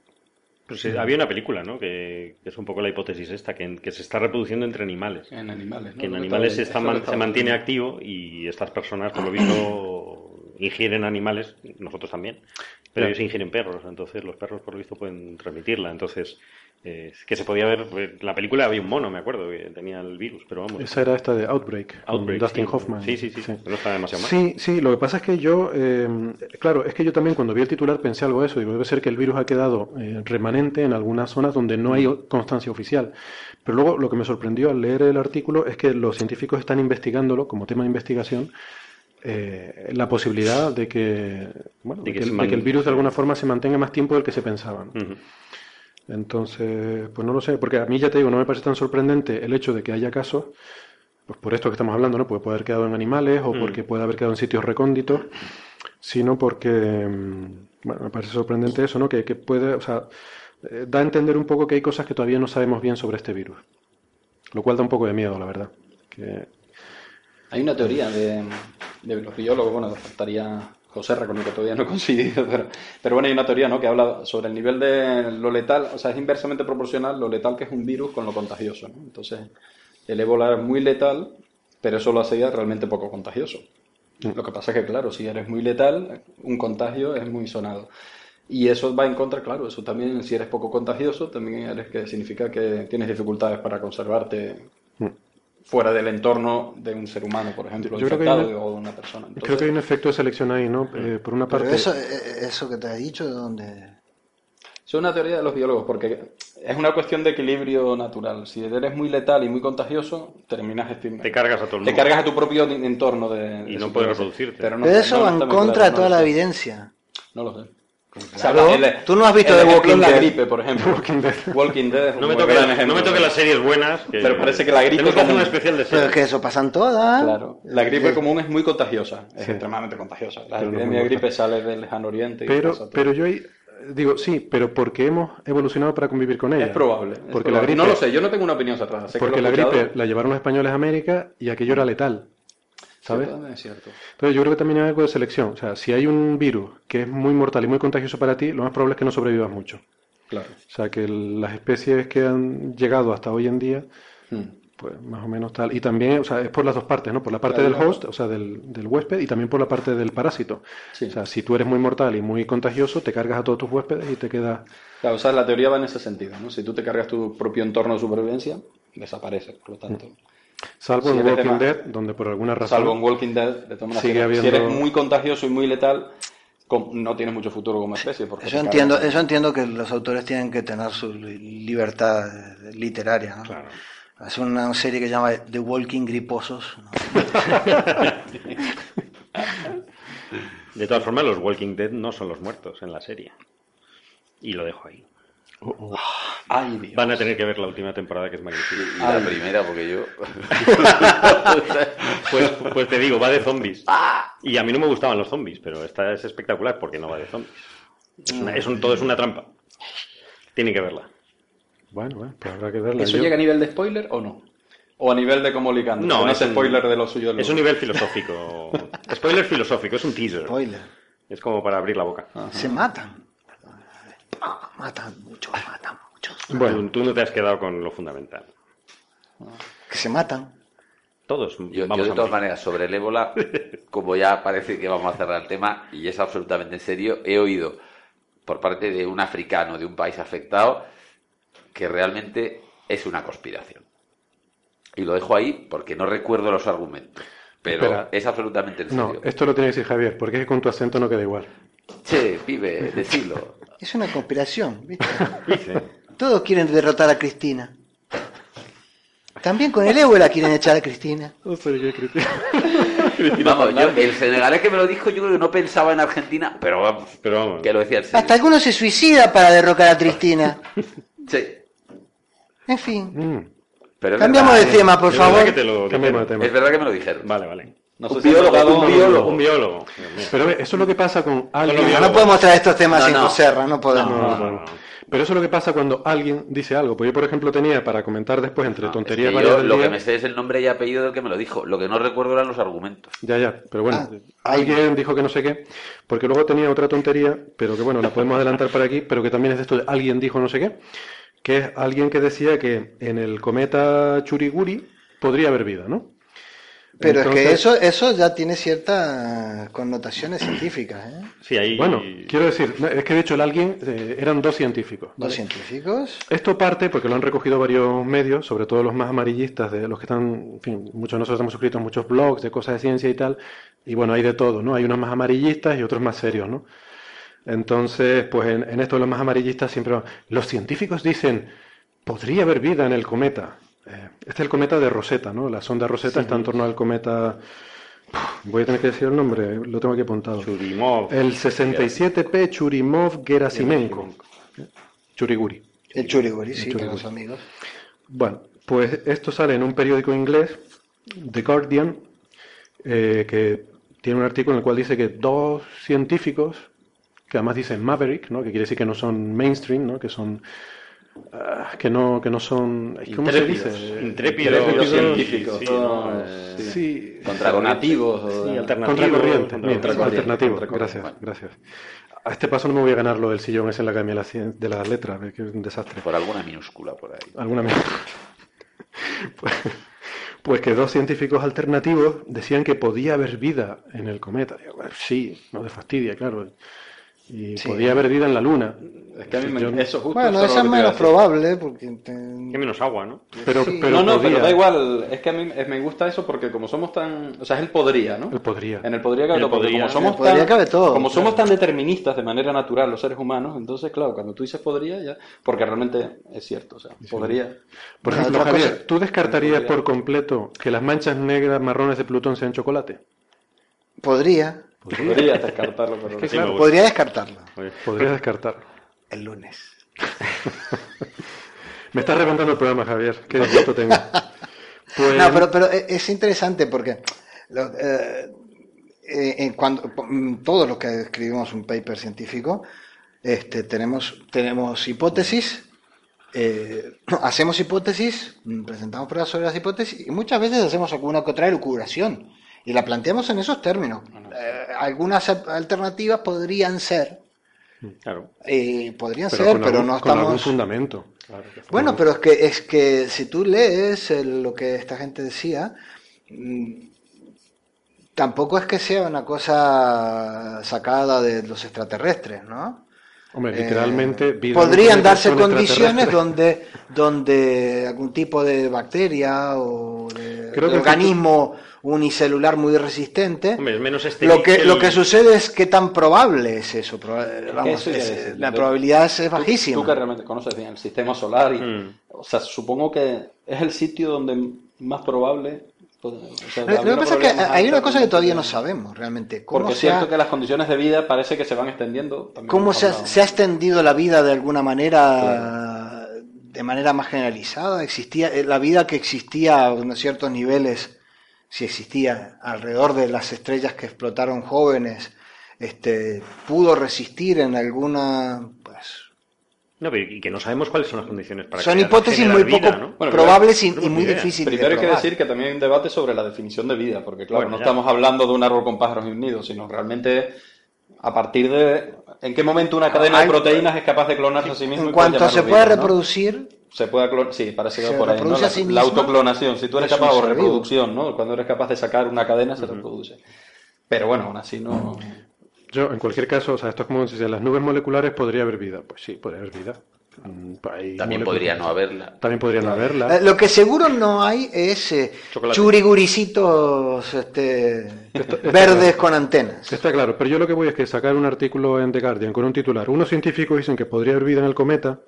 Pues, eh, había una película, ¿no? Que, que es un poco la hipótesis esta, que, que se está reproduciendo entre animales. En animales, ¿no? Que en Lo que animales se, está man- mantiene activo y estas personas, por lo visto, ingieren animales, nosotros también, pero ellos ingieren perros, entonces los perros, por lo visto, pueden transmitirla. Entonces, eh, que se podía ver, en la película había un mono, me acuerdo, que tenía el virus, pero vamos. Esa era esta de Outbreak, Outbreak, Dustin sí. Hoffman. Sí, sí, sí, no está demasiado mal. Sí, sí, lo que pasa es que yo, eh, claro, es que yo también cuando vi el titular pensé algo de eso, digo, debe ser que el virus ha quedado eh, remanente en algunas zonas donde no hay constancia oficial. Pero luego lo que me sorprendió al leer el artículo es que los científicos están investigándolo como tema de investigación. eh, la posibilidad de que, bueno, De de que el, man- de que el virus de alguna forma se mantenga más tiempo del que se pensaba. ¿no? Ujú. Entonces, pues no lo sé, porque a mí ya te digo, no me parece tan sorprendente el hecho de que haya casos, pues por esto que estamos hablando, ¿no? Puede, puede haber quedado en animales o Mm. porque puede haber quedado en sitios recónditos, sino porque, mm, bueno, me parece sorprendente eso, ¿no? Que, que puede, o sea, eh, da a entender un poco que hay cosas que todavía no sabemos bien sobre este virus. Lo cual da un poco de miedo, la verdad. Que... Hay una teoría de, de los biólogos, bueno, faltaría José con el que todavía no he conseguido, pero, pero, bueno, hay una teoría ¿no? que habla sobre el nivel de lo letal, o sea, es inversamente proporcional lo letal que es un virus con lo contagioso. ¿no? Entonces, el ébola es muy letal, pero eso lo hacía realmente poco contagioso. Mm. Lo que pasa es que, claro, si eres muy letal, un contagio es muy sonado. Y eso va en contra, claro, eso también, si eres poco contagioso, también eres que significa que tienes dificultades para conservarte. Fuera del entorno de un ser humano, por ejemplo, infectado o de una persona. creo que hay un efecto de selección ahí, ¿no? Eh, por una parte... eso, eh, eso que te ha dicho, ¿de dónde...? Es una teoría de los biólogos, porque es una cuestión de equilibrio natural. Si eres muy letal y muy contagioso, terminas Te cargas a todo el mundo. Te cargas a tu propio entorno de... Y no puedes reproducirte. Pero, eso va en contra de toda la evidencia. No lo sé. Tú no has visto The Walking Dead. La gripe, por ejemplo. Walking Dead. no, me toques, no me toque las series buenas. pero parece que la gripe. Tenemos que hacer una especial de Pero es que eso pasan todas. Claro. La gripe común es muy contagiosa. Es extremadamente contagiosa. La epidemia de gripe sale del lejano oriente. pero, pero yo ahí Digo, sí, pero porque hemos evolucionado para convivir con ella. Es probable. porque La gripe, no lo sé, yo no tengo una opinión atrás. porque la gripe la llevaron los españoles a América y aquello era letal. ¿Sabes? es cierto. Entonces yo creo que también hay algo de selección. O sea, si hay un virus que es muy mortal y muy contagioso para ti, lo más probable es que no sobrevivas mucho. Claro. O sea, que las especies que han llegado hasta hoy en día hmm pues más o menos tal. Y también, o sea, es por las dos partes, ¿no? Por la parte del host, o sea, del, del, huésped, y también por la parte del parásito. O sea, si tú eres muy mortal y muy contagioso, te cargas a todos tus huéspedes y te queda... Claro, o sea, la teoría va en ese sentido, ¿no? Si tú te cargas tu propio entorno de supervivencia, desaparece, por lo tanto... Salvo en Walking Dead, donde por alguna razón... Salvo en Walking Dead, de todas maneras, si eres muy contagioso y muy letal, no tienes mucho futuro como especie. Porque eso entiendo, eso entiendo que los autores tienen que tener su libertad literaria, ¿no? Claro. Hace una serie que se llama The Walking Griposos. De todas formas, los Walking Dead no son los muertos en la serie. Y lo dejo ahí. Oh, oh. Van a tener que ver la última temporada que es magnífica. Y la primera, porque yo. pues, pues, te digo, va de zombies. Y a mí no me gustaban los zombies, pero esta es espectacular porque no va de zombies. Es, todo es una trampa. Tienen que verla. Bueno, bueno, pues habrá que verla. ¿Eso llega a nivel de spoiler o no? ¿O a nivel de cómo ligando? No, no es spoiler de lo suyo. es un nivel filosófico. spoiler filosófico, es un teaser. Spoiler. Es como para abrir la boca. Se matan. Matan muchos, matan muchos. Bueno, tú no te has quedado con lo fundamental. Que se matan. Todos. Yo, de todas maneras, sobre el ébola, como ya parece que vamos a cerrar el tema, y es absolutamente en serio, he oído por parte de un africano de un país afectado que realmente es una conspiración. Y lo dejo ahí porque no recuerdo los argumentos. Pero es absolutamente en serio. No, esto lo tiene que decir Javier, porque es que con tu acento no queda igual. Che, pibe, decilo. Es una conspiración, ¿viste? Todos quieren derrotar a Cristina. También con el ébola quieren echar a Cristina. Vamos, yo, el senegalés que me lo dijo, yo creo que no pensaba en Argentina, pero vamos, pero vamos. que lo decía Hasta algunos se suicida para derrocar a Cristina. sí. En fin. Mm. Cambiamos de tema, por favor. Es verdad que me lo dijeron. Vale, vale. Un, biólogo, un, biólogo, Pero eso es lo que pasa con alguien. No, podemos traer estos temas sin no. no podemos. Pero eso es lo que pasa cuando alguien dice algo. Pues yo, por ejemplo, tenía para comentar después entre tonterías Lo que me sé es el nombre y apellido del que me lo dijo. Lo que no recuerdo eran los argumentos. Ya, ya. Pero bueno, ah, alguien dijo que no sé qué. Porque luego tenía otra tontería, pero que bueno, la podemos adelantar para aquí, pero que también es de esto de alguien dijo no sé qué que es alguien que decía que en el cometa Churiguri podría haber vida, ¿no? Pero es que eso, eso ya tiene ciertas connotaciones científicas. ¿eh? Sí, ahí... Bueno, quiero decir, es que de hecho el alguien eh, eran dos científicos. ¿Dos científicos? Esto parte porque lo han recogido varios medios, sobre todo los más amarillistas, de los que están, en fin, muchos de nosotros hemos escrito muchos blogs de cosas de ciencia y tal, y bueno, hay de todo, ¿no? Hay unos más amarillistas y otros más serios, ¿no? Entonces, pues en, esto de los más amarillistas siempre los científicos dicen, podría haber vida en el cometa. Eh, este es el cometa de Rosetta, ¿no? La sonda Rosetta está en torno al cometa... voy a tener que decir el nombre, lo tengo aquí apuntado. Churimov. El 67P Churimov-Gerasimenko. Churiguri. El Churiguri, sí, los amigos. Bueno, pues esto sale en un periódico inglés, The Guardian, eh, que tiene un artículo en el cual dice que dos científicos que además dicen Maverick, ¿no? que quiere decir que no son mainstream, ¿no? que son ah, que no que no son ¿cómo se Intrépidos, dice? intrépidos, Intrépidos, científicos, sí, todo, no, eh, sí. sí, Contranativos. Sí, alternativos. contracorriente, alternativo, gracias, gracias. A este paso no me voy a ganar lo del sillón ese en la Academia de las, Cien- de las Letras, que es un desastre. Por alguna minúscula por ahí. alguna vez. Pues, pues que dos científicos alternativos decían que podía haber vida en el cometa. Digo, "Bueno, sí, no de fastidia, claro. Y Sí. podía haber vida en la Luna. Es que a mí me, eso justo Bueno, eso es menos probable porque... te- Que menos agua, ¿no? Pero, Sí. pero no, no, pero da igual. Es que a mí me gusta eso porque como somos tan... O sea, es el podría, ¿no? Él podría. En el podría cabe todo, podría- como somos en el podría tan, cabe todo, como somos claro. tan deterministas de manera natural los seres humanos, entonces claro, cuando tú dices podría ya, porque realmente es cierto, o sea, podría. Por ejemplo, Javier, cosa- ¿tú descartarías por completo que las manchas negras marrones de Plutón sean chocolate? Podría, Podría descartarlo, pero Es que claro, podría descartarlo. Pues, Podrías descartarlo. El lunes. Me estás reventando el programa, Javier. Qué disgusto tengo. Pues, No, pero, pero es es interesante porque lo- eh, eh, cuando mm, todos los que escribimos un paper científico este, tenemos, tenemos hipótesis, eh, hacemos hipótesis, mm, presentamos pruebas sobre las hipótesis y muchas veces hacemos alguna que otra elucubración y la planteamos en esos términos. Eh, algunas al- alternativas podrían ser, claro. eh, podrían pero ser, pero algún- no con algún estamos... fundamento. Bueno, pero es que es que si tú lees el- lo que esta gente decía, mm, tampoco es que sea una cosa sacada de los extraterrestres, ¿no? Hombre, Eh, literalmente. un podrían darse condiciones donde donde algún tipo de bacteria o de, Creo de que organismo unicelular muy resistente Hombre, es menos lo que el- lo que sucede es que tan probable es eso vamos, eso es- decir. la Tú- probabilidad es Tú- bajísima Tú, que realmente conoces bien el sistema solar, y, Mm. o sea, supongo que es el sitio donde más probable. O sea, Lo que pasa es que hay una cosa que todavía no sabemos realmente. ¿Cómo, Porque es ha, cierto que las condiciones de vida parece que se van extendiendo. cómo se, ha, hablado. se ha extendido la vida de alguna manera, de manera más generalizada? Existía eh, La vida que existía a unos ciertos niveles, si existía alrededor de las estrellas que explotaron jóvenes, este, pudo resistir en alguna... Pues, No, pero y que no sabemos cuáles son las condiciones para son hipótesis muy vida, poco ¿no? Bueno, probables y, no y tenemos muy idea. difíciles Primero de hay que decir que también hay un debate sobre la definición de vida, porque claro, Bueno, no ya. estamos hablando de un árbol con pájaros y un nido, sino realmente a partir de en qué momento una cadena de Hay- proteínas es capaz de clonarse a sí mismo. En y cuanto se ¿no? reproducir, Se puede clon- sí, parece que Se va por ahí, ¿no? La, a sí la misma. autoclonación, si tú eres Es capaz o reproducción, ¿no? Cuando eres capaz de sacar una cadena se reproduce. Pero bueno, aún así no. Yo, en cualquier caso, o sea, esto es como si en las nubes moleculares podría haber vida. Pues sí, podría haber vida. Mm, hay También podría no haberla. También podría no haberla. Eh, Lo que seguro no hay es eh, churiguricitos este, verdes con antenas. Está claro, pero yo lo que voy es que sacar un artículo en The Guardian con un titular. Unos científicos dicen que podría haber vida en el cometa.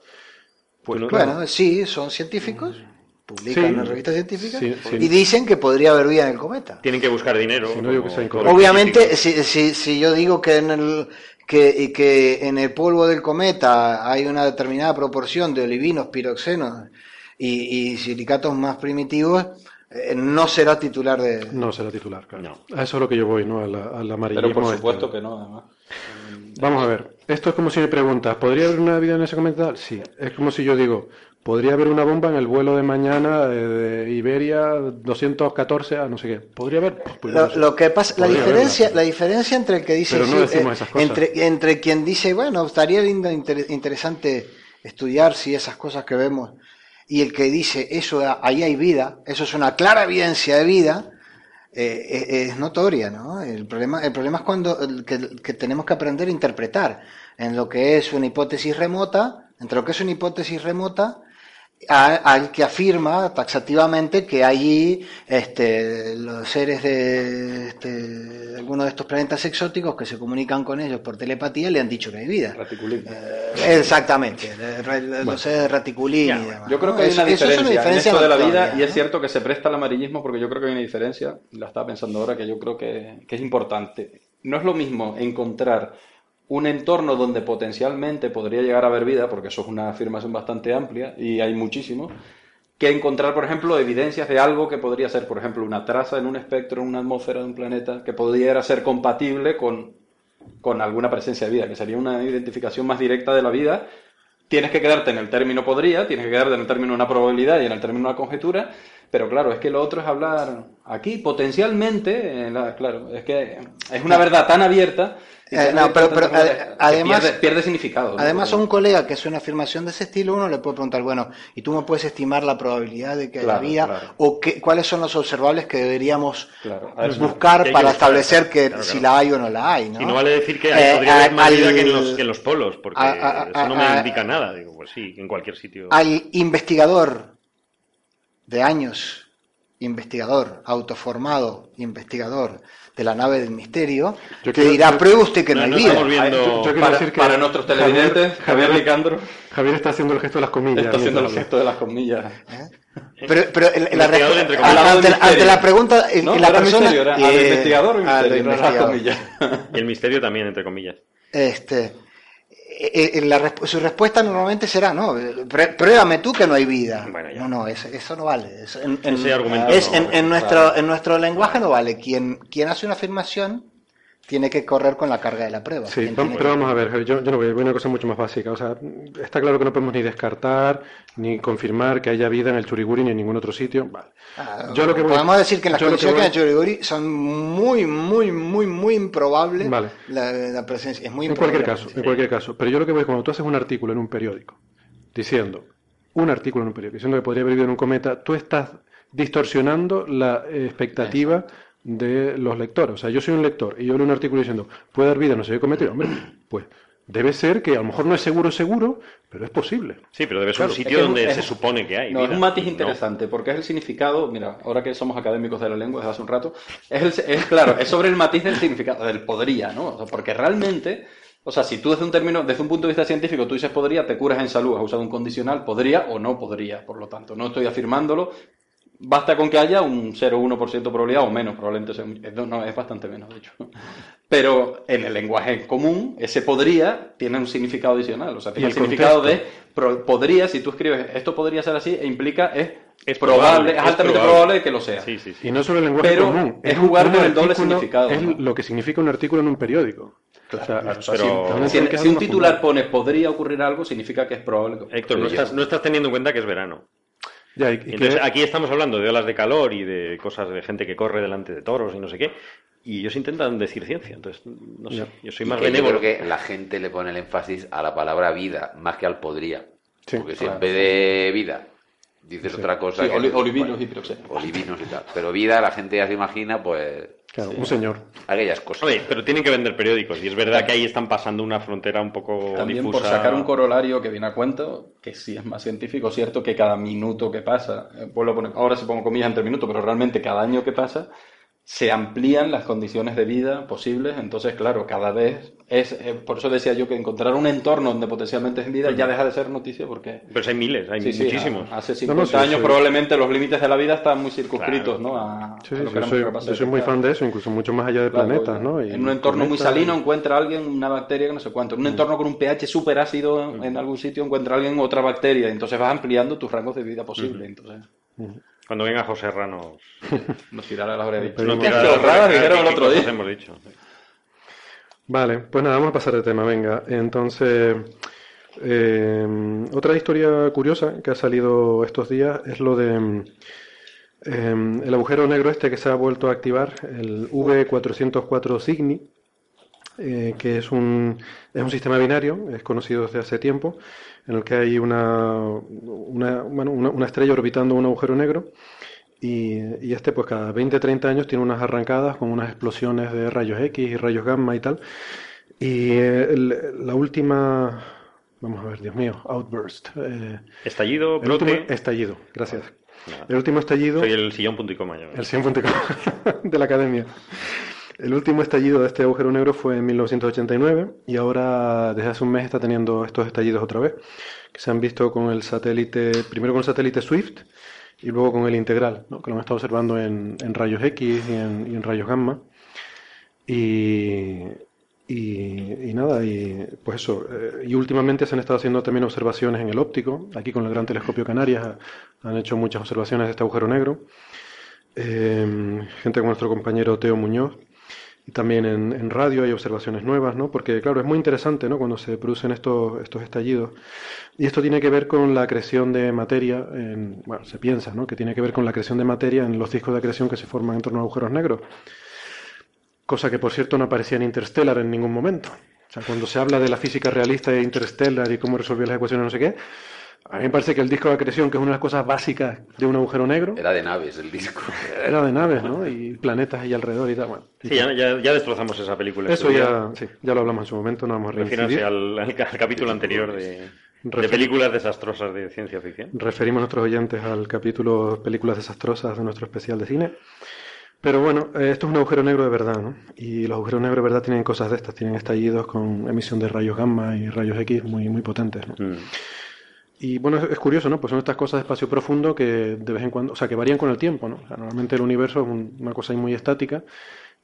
Pues claro, Bueno, sí, son científicos, publican Sí. en revistas científicas Sí, sí. y dicen que podría haber vida en el cometa. Tienen que buscar dinero. Si no digo como que sea todos incorrecto. los Obviamente, si, si, si yo digo que en el que, y que en el polvo del cometa hay una determinada proporción de olivinos, piroxenos y, y silicatos más primitivos, eh, no será titular de... No será titular, claro. No. A eso es lo que yo voy, ¿no? Al, al amarillismo. Pero por este. supuesto que no, además. Vamos a ver. Esto es como si me preguntas, ¿podría haber una vida en ese cometa? Sí. Es como si yo digo, ¿podría haber una bomba en el vuelo de mañana eh, de Iberia 214 a no sé qué? ¿Podría haber? Pues yo Lo, no sé. lo que pasa, la diferencia, haberla. la diferencia entre el que dice Pero no decimos eh, esas cosas. entre, entre quien dice bueno estaría lindo inter- interesante estudiar si esas cosas que vemos y el que dice eso ahí hay vida, eso es una clara evidencia de vida, eh, es, es notoria, ¿no? El problema, el problema es cuando el que, que tenemos que aprender a interpretar en lo que es una hipótesis remota, entre lo que es una hipótesis remota a- al que afirma taxativamente que allí este, los seres de este, algunos de estos planetas exóticos que se comunican con ellos por telepatía le han dicho que hay vida. Raticulín. Eh, exactamente, los seres de Raticulín y demás. Yo creo ¿no? que hay una es diferencia, diferencia en esto de la vida y es cierto que se presta al amarillismo porque yo creo que hay una diferencia, la estaba pensando ahora, que yo creo que, que es importante. No es lo mismo encontrar un entorno donde potencialmente podría llegar a haber vida, porque eso es una afirmación bastante amplia y hay muchísimos, que encontrar, por ejemplo, evidencias de algo que podría ser, por ejemplo, una traza en un espectro, en una atmósfera de un planeta, que pudiera ser compatible con con alguna presencia de vida, que sería una identificación más directa de la vida. Tienes que quedarte en el término podría, tienes que quedarte en el término una probabilidad y en el término una conjetura, pero claro, es que lo otro es hablar aquí, potencialmente, en la- claro, es que es una verdad tan abierta. Eh, no, pero- que además- pierde, pierde significado. ¿no? Además, a Porque- un colega que hace una afirmación de ese estilo, uno le puede preguntar, bueno, ¿y tú me puedes estimar la probabilidad de que haya Claro, vida? claro. ¿O qué, cuáles son los observables que deberíamos Claro, a buscar que que para buscar, establecer que claro, si la hay o no la hay? ¿no? Y no vale decir que Eh, hay, podría haber a- más vida que en, al- los, que en los polos, porque a- a- eso no me a- indica nada. Digo, pues sí, en cualquier sitio. al investigador de años, investigador, autoformado, investigador de la nave del misterio, Yo te quiero- dirá, pruebe usted que no, No, hay vida. estamos viendo- Yo- yo quiero para, decir que para nuestros televidentes, Javier Javier- Licandro Javier está haciendo el gesto de las comillas. está haciendo el gesto de las comillas. Pero, pero el- la respu- entre ante, comillas. ante- ante la pregunta, el- No, la persona... misterio, era al eh, investigador o al misterio, las investigador. comillas. Y el misterio también, entre comillas. Este, eh, eh, la resp- su respuesta normalmente será, no, pruébame tú que no hay vida. Bueno, no, no, eso, eso no vale. Eso en, en- Ese argumento es- no, en, nuestro, claro. en nuestro lenguaje no vale. Quien, quien hace una afirmación tiene que correr con la carga de la prueba. Sí, pero que- vamos a ver, yo, yo no voy, voy a una cosa mucho más básica. O sea, está claro que no podemos ni descartar ni confirmar que haya vida en el Churiguri ni en ningún otro sitio. Vale. Ah, Yo lo que voy- podemos decir que en las que condiciones que voy- hay en Chorigori son muy, muy, muy, muy improbables Vale. la, la presencia. Es muy En improbable cualquier la caso, en cualquier caso. Pero yo lo que voy es cuando tú haces un artículo en un periódico diciendo, un artículo en un periódico diciendo que podría haber vivido en un cometa, tú estás distorsionando la expectativa de los lectores. O sea, yo soy un lector y yo leo un artículo diciendo, puede haber vida, no sé qué cometa, y, hombre, pues debe ser que a lo mejor no es seguro, seguro, pero es posible. Sí, pero debe ser Claro, un es sitio que donde es- se supone que hay. No, es un matiz No. interesante, porque es el significado, mira, ahora que somos académicos de la lengua desde hace un rato, es, el- es claro, es sobre el matiz del significado, del podría, ¿no? O sea, porque realmente, o sea, si tú desde un término, desde un punto de vista científico, tú dices podría, te curas en salud, has usado un condicional, podría o no podría, por lo tanto, no estoy afirmándolo, basta con que haya un 0,1% de probabilidad o menos, probablemente sea, un- no, no, es bastante menos, de hecho. Pero en el lenguaje común, ese podría tiene un significado adicional. O sea, tiene el, el significado de pro- podría, si tú escribes esto podría ser así, e implica es, Es probable, probable, es es altamente probable. probable que lo sea. Sí, sí, sí. Y no solo el lenguaje Pero común, es jugar con el doble significado, Es ¿no? lo que significa un artículo en un periódico. O sea, O sea, pero- si- si, un titular pone podría ocurrir algo, significa que es probable. que- Héctor, no estás, no estás teniendo en cuenta que es verano. Ya, y- Entonces, que- aquí estamos hablando de olas de calor y de cosas de gente que corre delante de toros y no sé qué. Y ellos intentan decir ciencia. Entonces, no sé, Ya. yo soy más yo benévolo. creo que la gente le pone el énfasis a la palabra vida más que al podría. Sí, Porque si claro. en vez de vida dices otra cosa. Sí, que- oli- olivinos bueno, y piroxeno. Olivinos y tal. Pero vida, la gente ya se imagina, pues, claro, un señor. aquellas cosas. Oye, pero tienen que vender periódicos. Y es verdad que ahí están pasando una frontera un poco También difusa. por sacar un corolario que viene a cuento, que sí es más científico, cierto que cada minuto que pasa, eh, vuelvo a poner- ahora se pongo comillas entre minutos, pero realmente cada año que pasa se amplían las condiciones de vida posibles, entonces claro, cada vez es, eh, por eso decía yo que encontrar un entorno donde potencialmente es vida ya deja de ser noticia porque... Pero hay miles, hay Sí, sí, muchísimos. a- hace No, 50 no, sí, años sí. probablemente los límites de la vida están muy circunscritos, Claro. ¿no? A, Sí, a sí, lo que yo soy, capaces yo de soy muy fan de eso, incluso mucho más allá de Claro, planetas, ¿no? Y en un entorno muy salino encuentra alguien una bacteria que no sé cuánto. En un entorno con un pH súper ácido en algún sitio encuentra alguien otra bacteria. Entonces vas ampliando tus rangos de vida posible. Entonces Cuando venga José Rano. nos tirará las Pero nos tirará- chorradas ¿qué- dijeron el otro día. hemos dicho. Vale, pues nada, vamos a pasar de tema, venga. Entonces, eh, otra historia curiosa que ha salido estos días es lo de eh, el agujero negro este que se ha vuelto a activar, el V404 Cygni, eh, que es un, es un sistema binario, es conocido desde hace tiempo, en el que hay una, una, bueno, una, una estrella orbitando un agujero negro. Y, y este, pues cada 20-30 años tiene unas arrancadas con unas explosiones de rayos X y rayos gamma y tal. Y eh, el- la última, vamos a ver, Dios mío, outburst. eh, Estallido, el último estallido, gracias. Nada. El último estallido, Soy el sillón punto y coma. el 100.com de la academia. El último estallido de este agujero negro fue en 1989 y ahora desde hace un mes está teniendo estos estallidos otra vez, que se han visto con el satélite, primero con el satélite Swift y luego con el integral, ¿no? que lo hemos estado observando en, rayos X y en, y en rayos gamma. Y, y, y nada, y pues eso. eh, y últimamente se han estado haciendo también observaciones en el óptico. Aquí con el Gran Telescopio Canarias han hecho muchas observaciones de este agujero negro. Eh, gente como nuestro compañero Teo Muñoz. También en, radio hay observaciones nuevas, ¿no? Porque, claro, es muy interesante, ¿no? Cuando se producen estos, estos estallidos. Y esto tiene que ver con la creación de materia, en, bueno, se piensa, ¿no? Que tiene que ver con la creación de materia en los discos de acreción que se forman en torno a agujeros negros. Cosa que, por cierto, no aparecía en Interstellar en ningún momento. O sea, cuando se habla de la física realista de Interstellar y cómo resolver las ecuaciones, no sé qué, a mí me parece que el disco de acreción, que es una de las cosas básicas de un agujero negro, Era de naves el disco. era de naves, ¿no? Y planetas ahí alrededor y tal. Bueno, Sí, ya, ya, ya destrozamos esa película. eso en su ya, sí, ya lo hablamos en su momento, no vamos a reincidir. al, al al capítulo anterior de, películas desastrosas de ciencia ficción. Referimos a nuestros oyentes al capítulo Películas desastrosas de nuestro especial de cine. Pero bueno, eh, esto es un agujero negro de verdad, ¿no? Y los agujeros negros de verdad tienen cosas de estas, tienen estallidos con emisión de rayos gamma y rayos X muy, muy potentes, ¿no? Mm. Y bueno, es, es curioso, ¿no? Pues son estas cosas de espacio profundo que de vez en cuando, o sea, que varían con el tiempo, ¿no? O sea, normalmente el universo es un- una cosa ahí muy estática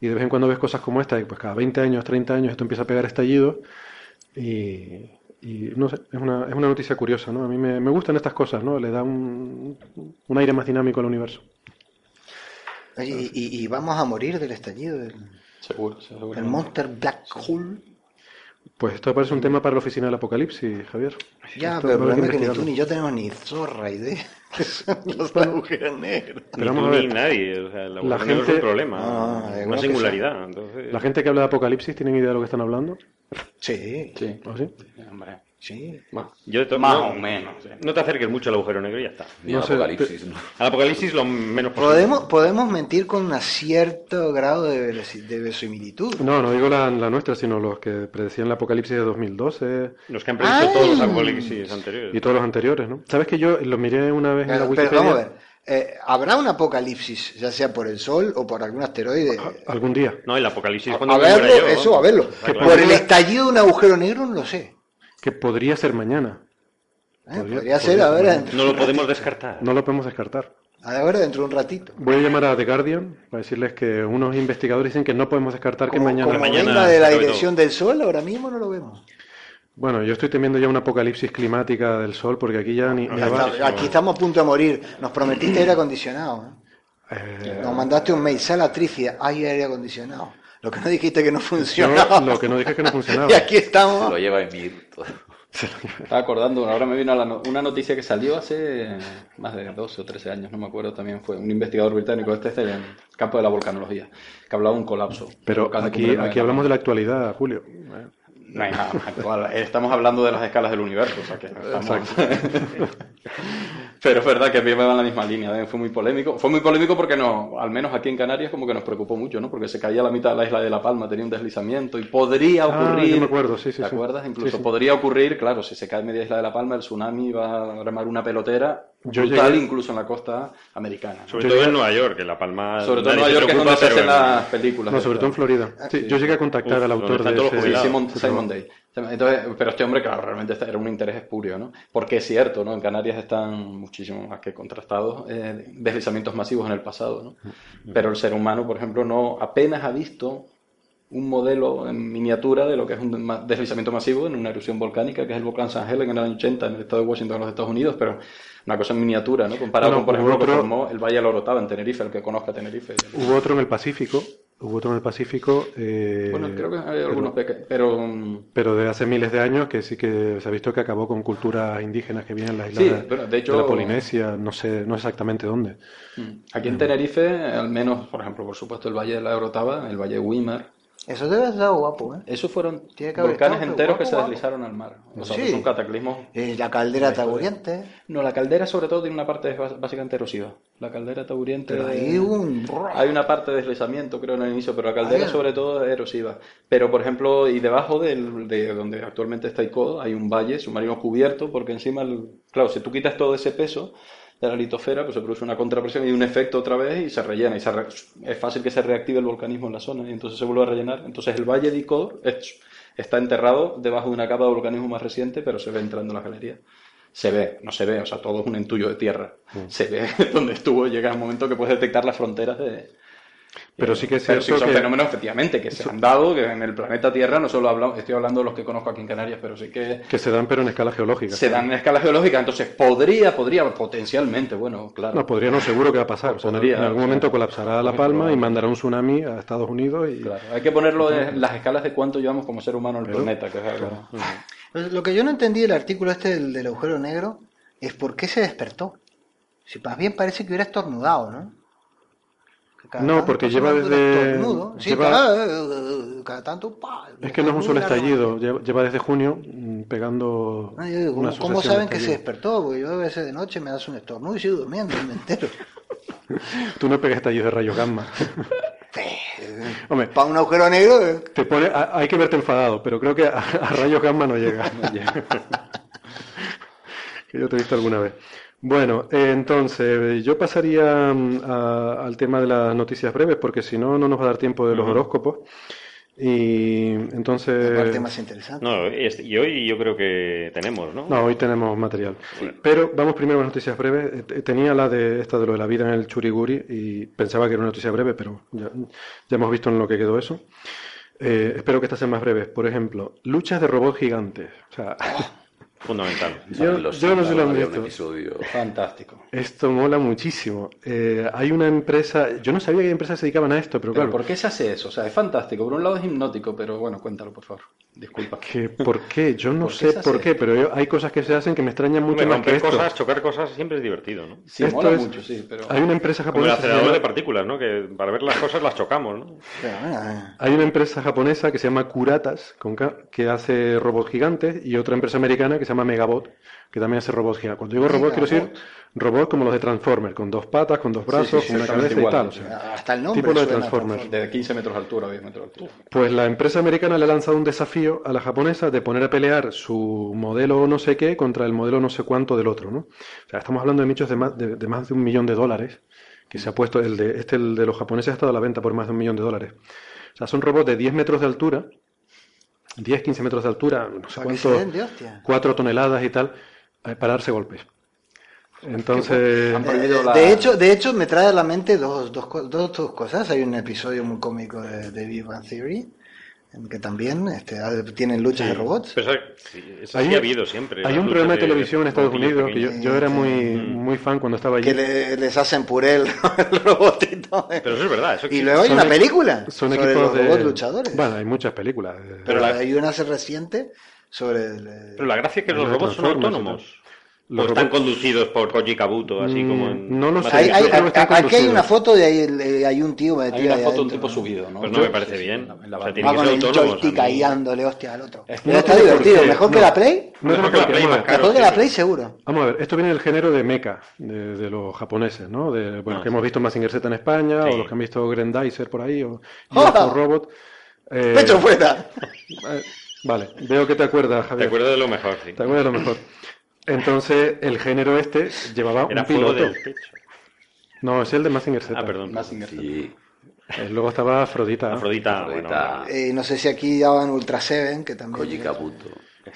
y de vez en cuando ves cosas como esta, y pues cada 20 años, 30 años esto empieza a pegar estallidos y, y no sé, es una, es una noticia curiosa, ¿no? A mí me, me gustan estas cosas, ¿no? Le da un, un aire más dinámico al universo. Oye, y, y- y vamos a morir del estallido del Seguro, seguro. el Monster Black Hole. Pues esto parece un tema para la oficina del apocalipsis, Javier. Ya, Esto pero el problema es que ni tú ni yo tenemos ni zorra idea que son los agujeros negros. Pero vamos tú a ver. ni nadie. O sea, el La negro es gente- un problema. Ah, una singularidad. Entonces, La gente que habla de apocalipsis tienen idea de lo que están hablando. Sí, Sí, ¿O sí? hombre. Sí. Yo más no- o menos. sí. No te acerques mucho al agujero negro y ya está. Ni No al sé, apocalipsis, ¿no? Al apocalipsis lo menos posible. Podemos, podemos mentir con un cierto grado de, de verosimilitud. No, no digo la, la nuestra, sino los que predecían el apocalipsis de 2012 Los que han predicho ¡Ay! todos los apocalipsis anteriores. y todos los anteriores, ¿no? ¿Sabes que yo lo miré una vez en la Pero, pero Wikipedia? vamos a ver, eh, ¿habrá un apocalipsis, ya sea por el Sol o por algún asteroide? Algún día. No, el apocalipsis A, cuando a verlo, yo, eso, a verlo. Por el estallido de un agujero negro no lo sé. Que podría ser mañana. ¿eh? Podría- Podría, ser podría ahora ser. No lo podemos descartar. No lo podemos descartar. ahora dentro de un ratito. Voy a llamar a The Guardian para decirles que unos investigadores dicen que no podemos descartar que mañana... como mañana venga de la dirección del Sol, ahora mismo no lo vemos. Bueno, yo estoy temiendo ya una apocalipsis climática del sol porque aquí ya ni, ni Aquí, va- aquí estamos a punto de morir. Nos prometiste aire acondicionado. ¿eh? Eh, Nos mandaste un mail, sala trífida, hay aire acondicionado. Lo que no dijiste que no yo funcionaba. lo que no dije que no funcionaba. Y aquí estamos. Lo lleva Emir. Estaba acordando, ahora me vino la no- una noticia que salió hace más de 12 o 13 años, no me acuerdo, también fue un investigador británico, este es del campo de la volcanología, que hablaba de un colapso. Pero aquí, aquí hablamos de la actualidad, Julio. No hay nada más actual. Estamos hablando de las escalas del universo, o sea que estamos... Pero es verdad que a mí me va en la misma línea, ¿eh? fue muy polémico. Fue muy polémico porque no, al menos aquí en Canarias como que nos preocupó mucho, ¿no? Porque se caía la mitad de la isla de La Palma, tenía un deslizamiento y podría Ah, ocurrir... yo me acuerdo, sí, sí, ¿Te sí. acuerdas? Incluso Sí, sí. podría ocurrir, claro, si se cae media isla de La Palma, el tsunami va a remar una pelotera Yo brutal llegué- incluso en la costa americana. ¿no? Sobre Yo todo llegué- en Nueva York, que La Palma. Sobre todo en Nueva York, que es donde se hacen en- las películas. No, sobre todo en Florida. Sí, yo llegué a contactar Uf, al autor de todos los ese... jubilados. Simon, Simon. Day. Entonces, pero este hombre, claro, realmente este era un interés espurio, ¿no? Porque es cierto, ¿no? En Canarias están muchísimo más que contrastados eh, deslizamientos masivos en el pasado, ¿no? Pero el ser humano, por ejemplo, no apenas ha visto un modelo en miniatura de lo que es un deslizamiento masivo en una erupción volcánica, que es el volcán San Helen en el año 80 en el estado de Washington, en los Estados Unidos, pero una cosa en miniatura, ¿no? Comparado Bueno, con, por ejemplo, lo que otro- formó el Valle de la Orotava en Tenerife, el que conozca Tenerife. Hubo otro en el Pacífico. Hubo otro en el Pacífico. eh, Bueno, creo que hay pero- algunos pequeños, pero... mm, Pero de hace miles de años que sí que se ha visto que acabó con culturas indígenas que vienen en las islas Sí, de, bueno, de hecho- de la Polinesia, no sé, no exactamente dónde. Mm. Aquí en Tenerife, al menos, por ejemplo, por supuesto, el Valle de la Orotava, el Valle de Wimar, Eso debe estar guapo, ¿eh? esos fueron Tiene que haber volcanes estado, enteros guapo, que se guapo. deslizaron al mar. O sea, Sí. son cataclismos. Eh, la caldera taburiente. No, la caldera sobre todo tiene una parte básicamente erosiva. La caldera taburiente... Pero ahí un... Hay una parte de deslizamiento, creo, en el inicio, pero la caldera sobre todo es erosiva. Pero, por ejemplo, y debajo del, de donde actualmente está ICO, hay un valle submarino cubierto, porque encima, el- claro, si tú quitas todo ese peso de la litosfera, pues se produce una contrapresión y un efecto otra vez y se rellena. Y se re- es fácil que se reactive el volcanismo en la zona y entonces se vuelve a rellenar. Entonces el valle de ICO es- está enterrado debajo de una capa de volcanismo más reciente, pero se ve entrando en la galería. Se ve, no se ve, o sea, todo es un entullo de tierra. Se ve donde estuvo, llega el momento que puedes detectar las fronteras de, Pero sí que es Pero sí cierto son que- fenómenos efectivamente que se han dado que en el planeta Tierra, no solo hablo, estoy hablando de los que conozco aquí en Canarias, pero sí que Que se dan, pero en escala geológica. se dan en escala geológica, entonces podría, podría, potencialmente, bueno, claro. No, podría, no, seguro que va a pasar. O sea, en- Podría, en algún momento colapsará La Palma y mandará un tsunami a Estados Unidos y... Claro, Hay que ponerlo en las escalas de cuánto llevamos como ser humano en el Pero- planeta, que es algo... Pues Lo que yo no entendí del artículo este del, del agujero negro es por qué se despertó. Si más bien parece que hubiera estornudado, ¿no? Cada No, porque lleva desde- estornudo. Sí, lleva- cada, eh, cada tanto. pa, Es que no es un solo estallido, lleva, lleva desde junio mm, pegando... No, una ¿cómo, saben que se despertó? Porque yo a veces de noche me das un estornudo y sigo durmiendo me entero. Tú no pegas estallidos de rayos gamma. Hombre, Para un agujero negro, eh, te pone, a- hay que verte enfadado, pero creo que a, a rayos gamma no llega. que yo te he visto alguna vez. Bueno, eh, entonces yo pasaría mm, a- al tema de las noticias breves, porque si no, no nos va a dar tiempo de los horóscopos. Y la entonces... parte más interesante. No, este- y hoy yo creo que tenemos, ¿no? No, hoy tenemos material. Pero vamos primero a las noticias breves. Eh, Tenía la de esta de lo de la vida en el Churiguri y pensaba que era una noticia breve, pero ya, ya hemos visto en lo que quedó eso. Eh, espero que estas sean más breves. Por ejemplo, luchas de robots gigantes. O sea, Fundamental. yo, Los yo no sé lo un visto. episodio. Fantástico. Esto mola muchísimo. Eh, hay una empresa, yo no sabía que empresas se dedicaban a esto, pero Pero claro, ¿por qué se hace eso? O sea, es fantástico. Por un lado es hipnótico, pero bueno, cuéntalo, por favor. Disculpa. que ¿por qué? Yo no ¿Por qué sé por qué, esto? pero yo- hay cosas que se hacen que me extrañan mucho Hombre, más que romper esto. cosas, chocar cosas siempre es divertido, ¿no? Sí, Esto mola es- mucho, sí, pero... Hay una empresa Como el japonesa. que se acelerador llama- de partículas, ¿no? Que para ver las cosas las chocamos, ¿no? Bueno, Hay una empresa japonesa que se llama Kuratas, con K, que hace robots gigantes, y otra empresa americana que se llama Megabot, que también hace robots gigantes. Cuando digo robots, quiero decir robots como los de Transformers, con dos patas, con dos brazos, sí, con una cabeza y tal. o sea, hasta el nombre tipo lo de Transformers. De 15 metros de altura, 10 metros de altura. Pues la empresa americana le ha lanzado un desafío a la japonesa de poner a pelear su modelo no sé qué contra el modelo no sé cuánto del otro, ¿no? O sea, estamos hablando de nichos de más de, de más de un millón de dólares, que se ha puesto, el de, este, el de los japoneses ha estado a la venta por más de un millón de dólares. O sea, son robots de 10 metros de altura, 10, 15 metros de altura, no sé cuánto, den de hostia. 4 toneladas y tal, eh, para darse golpes. Entonces, Eh, la- De hecho, de hecho, me trae a la mente dos, dos, dos, dos cosas. Hay un episodio muy cómico de, de Big Bang Theory, que también este, tienen luchas de robots. Pero eso, sí, eso Hay sí ha un- habido siempre. hay un programa de televisión en Estados Unidos que yo, yo era muy, Mm. muy fan cuando estaba allí. que le- les hacen puré el, el robotito. Pero eso es verdad. Eso y luego hay Son una e- película Son sobre equipos los de... robots luchadores. Bueno, hay muchas películas. eh, pero la- hay una reciente sobre el, Pero la gracia es que Los robots son autónomos. Los están robots- conducidos por Koji Kabuto, así Mm, como en... no lo sé. Hay- hay- aquí hay una foto de ahí, hay un tío Hay una foto de un tipo subido, ¿no? Pues no me parece sí, bien. O sea, tiene Va que con ser el joystick ahí dándole hostia al otro. Es- no, está no, divertido, porque- mejor que la Play. No, Mejor que la Play, más caro. Mejor que la. Play seguro. Vamos a ver, esto viene del género de mecha, de, de los japoneses, ¿no? De, bueno, Ah, que sí. hemos visto Mazinger Z en España, Sí. o los que han visto Grandizer por ahí, o ¡Ah! Robot. Eh, Pecho fuera. eh, vale, veo que te acuerdas, Te Javier. acuerdo de lo mejor, sí. Te acuerdas de lo mejor. Entonces, el género este llevaba Era un fuego piloto. del techo. No, es el de Mazinger Z. Ah, perdón. Mazinger. Sí, Eh, luego estaba Afrodita. ¿no? Afrodita, Afrodita. bueno, Eh, no sé si aquí daban Ultra Seven, que también. Koji Kabuto.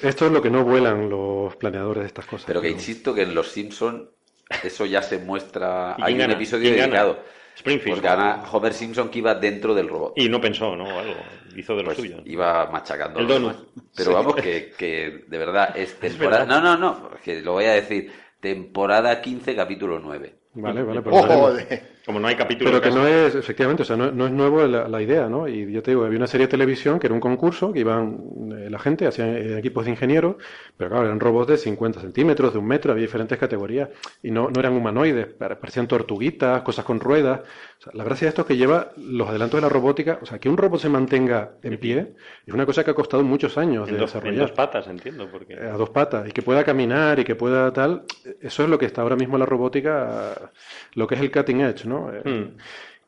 Esto es lo que no vuelan los planeadores de estas cosas. Pero que ¿no? insisto que en Los Simpson eso ya se muestra. ¿Y Hay un episodio ¿Quién gana? Springfield. Pues gana Homer Simpson que iba dentro del robot. Y no pensó, ¿no? O algo. Hizo de lo Pues suyo. iba machacando. El donut. Pero Sí. vamos, que, que de verdad es temporada. verdad. No, no, no, que lo voy a decir. Temporada 15, capítulo 9. Vale, vale, pues ¡Oh. Como no hay capítulo Pero que no es, efectivamente, o sea, no, no es nuevo la, la idea, ¿no? Y yo te digo, había una serie de televisión que era un concurso, que iban eh, la gente, hacían eh, equipos de ingenieros, pero claro, eran robots de 50 centímetros, de un metro, había diferentes categorías, y no, no eran humanoides, pare- parecían tortuguitas, cosas con ruedas. O sea, la gracia de esto es que lleva los adelantos de la robótica, o sea, que un robot se mantenga en pie, es una cosa que ha costado muchos años En de dos, en desarrollar. dos patas, entiendo. Porque... Eh, a dos patas y que pueda caminar y que pueda tal, eso es lo que está ahora mismo la robótica, lo que es el cutting edge, ¿no? Eh, Hmm.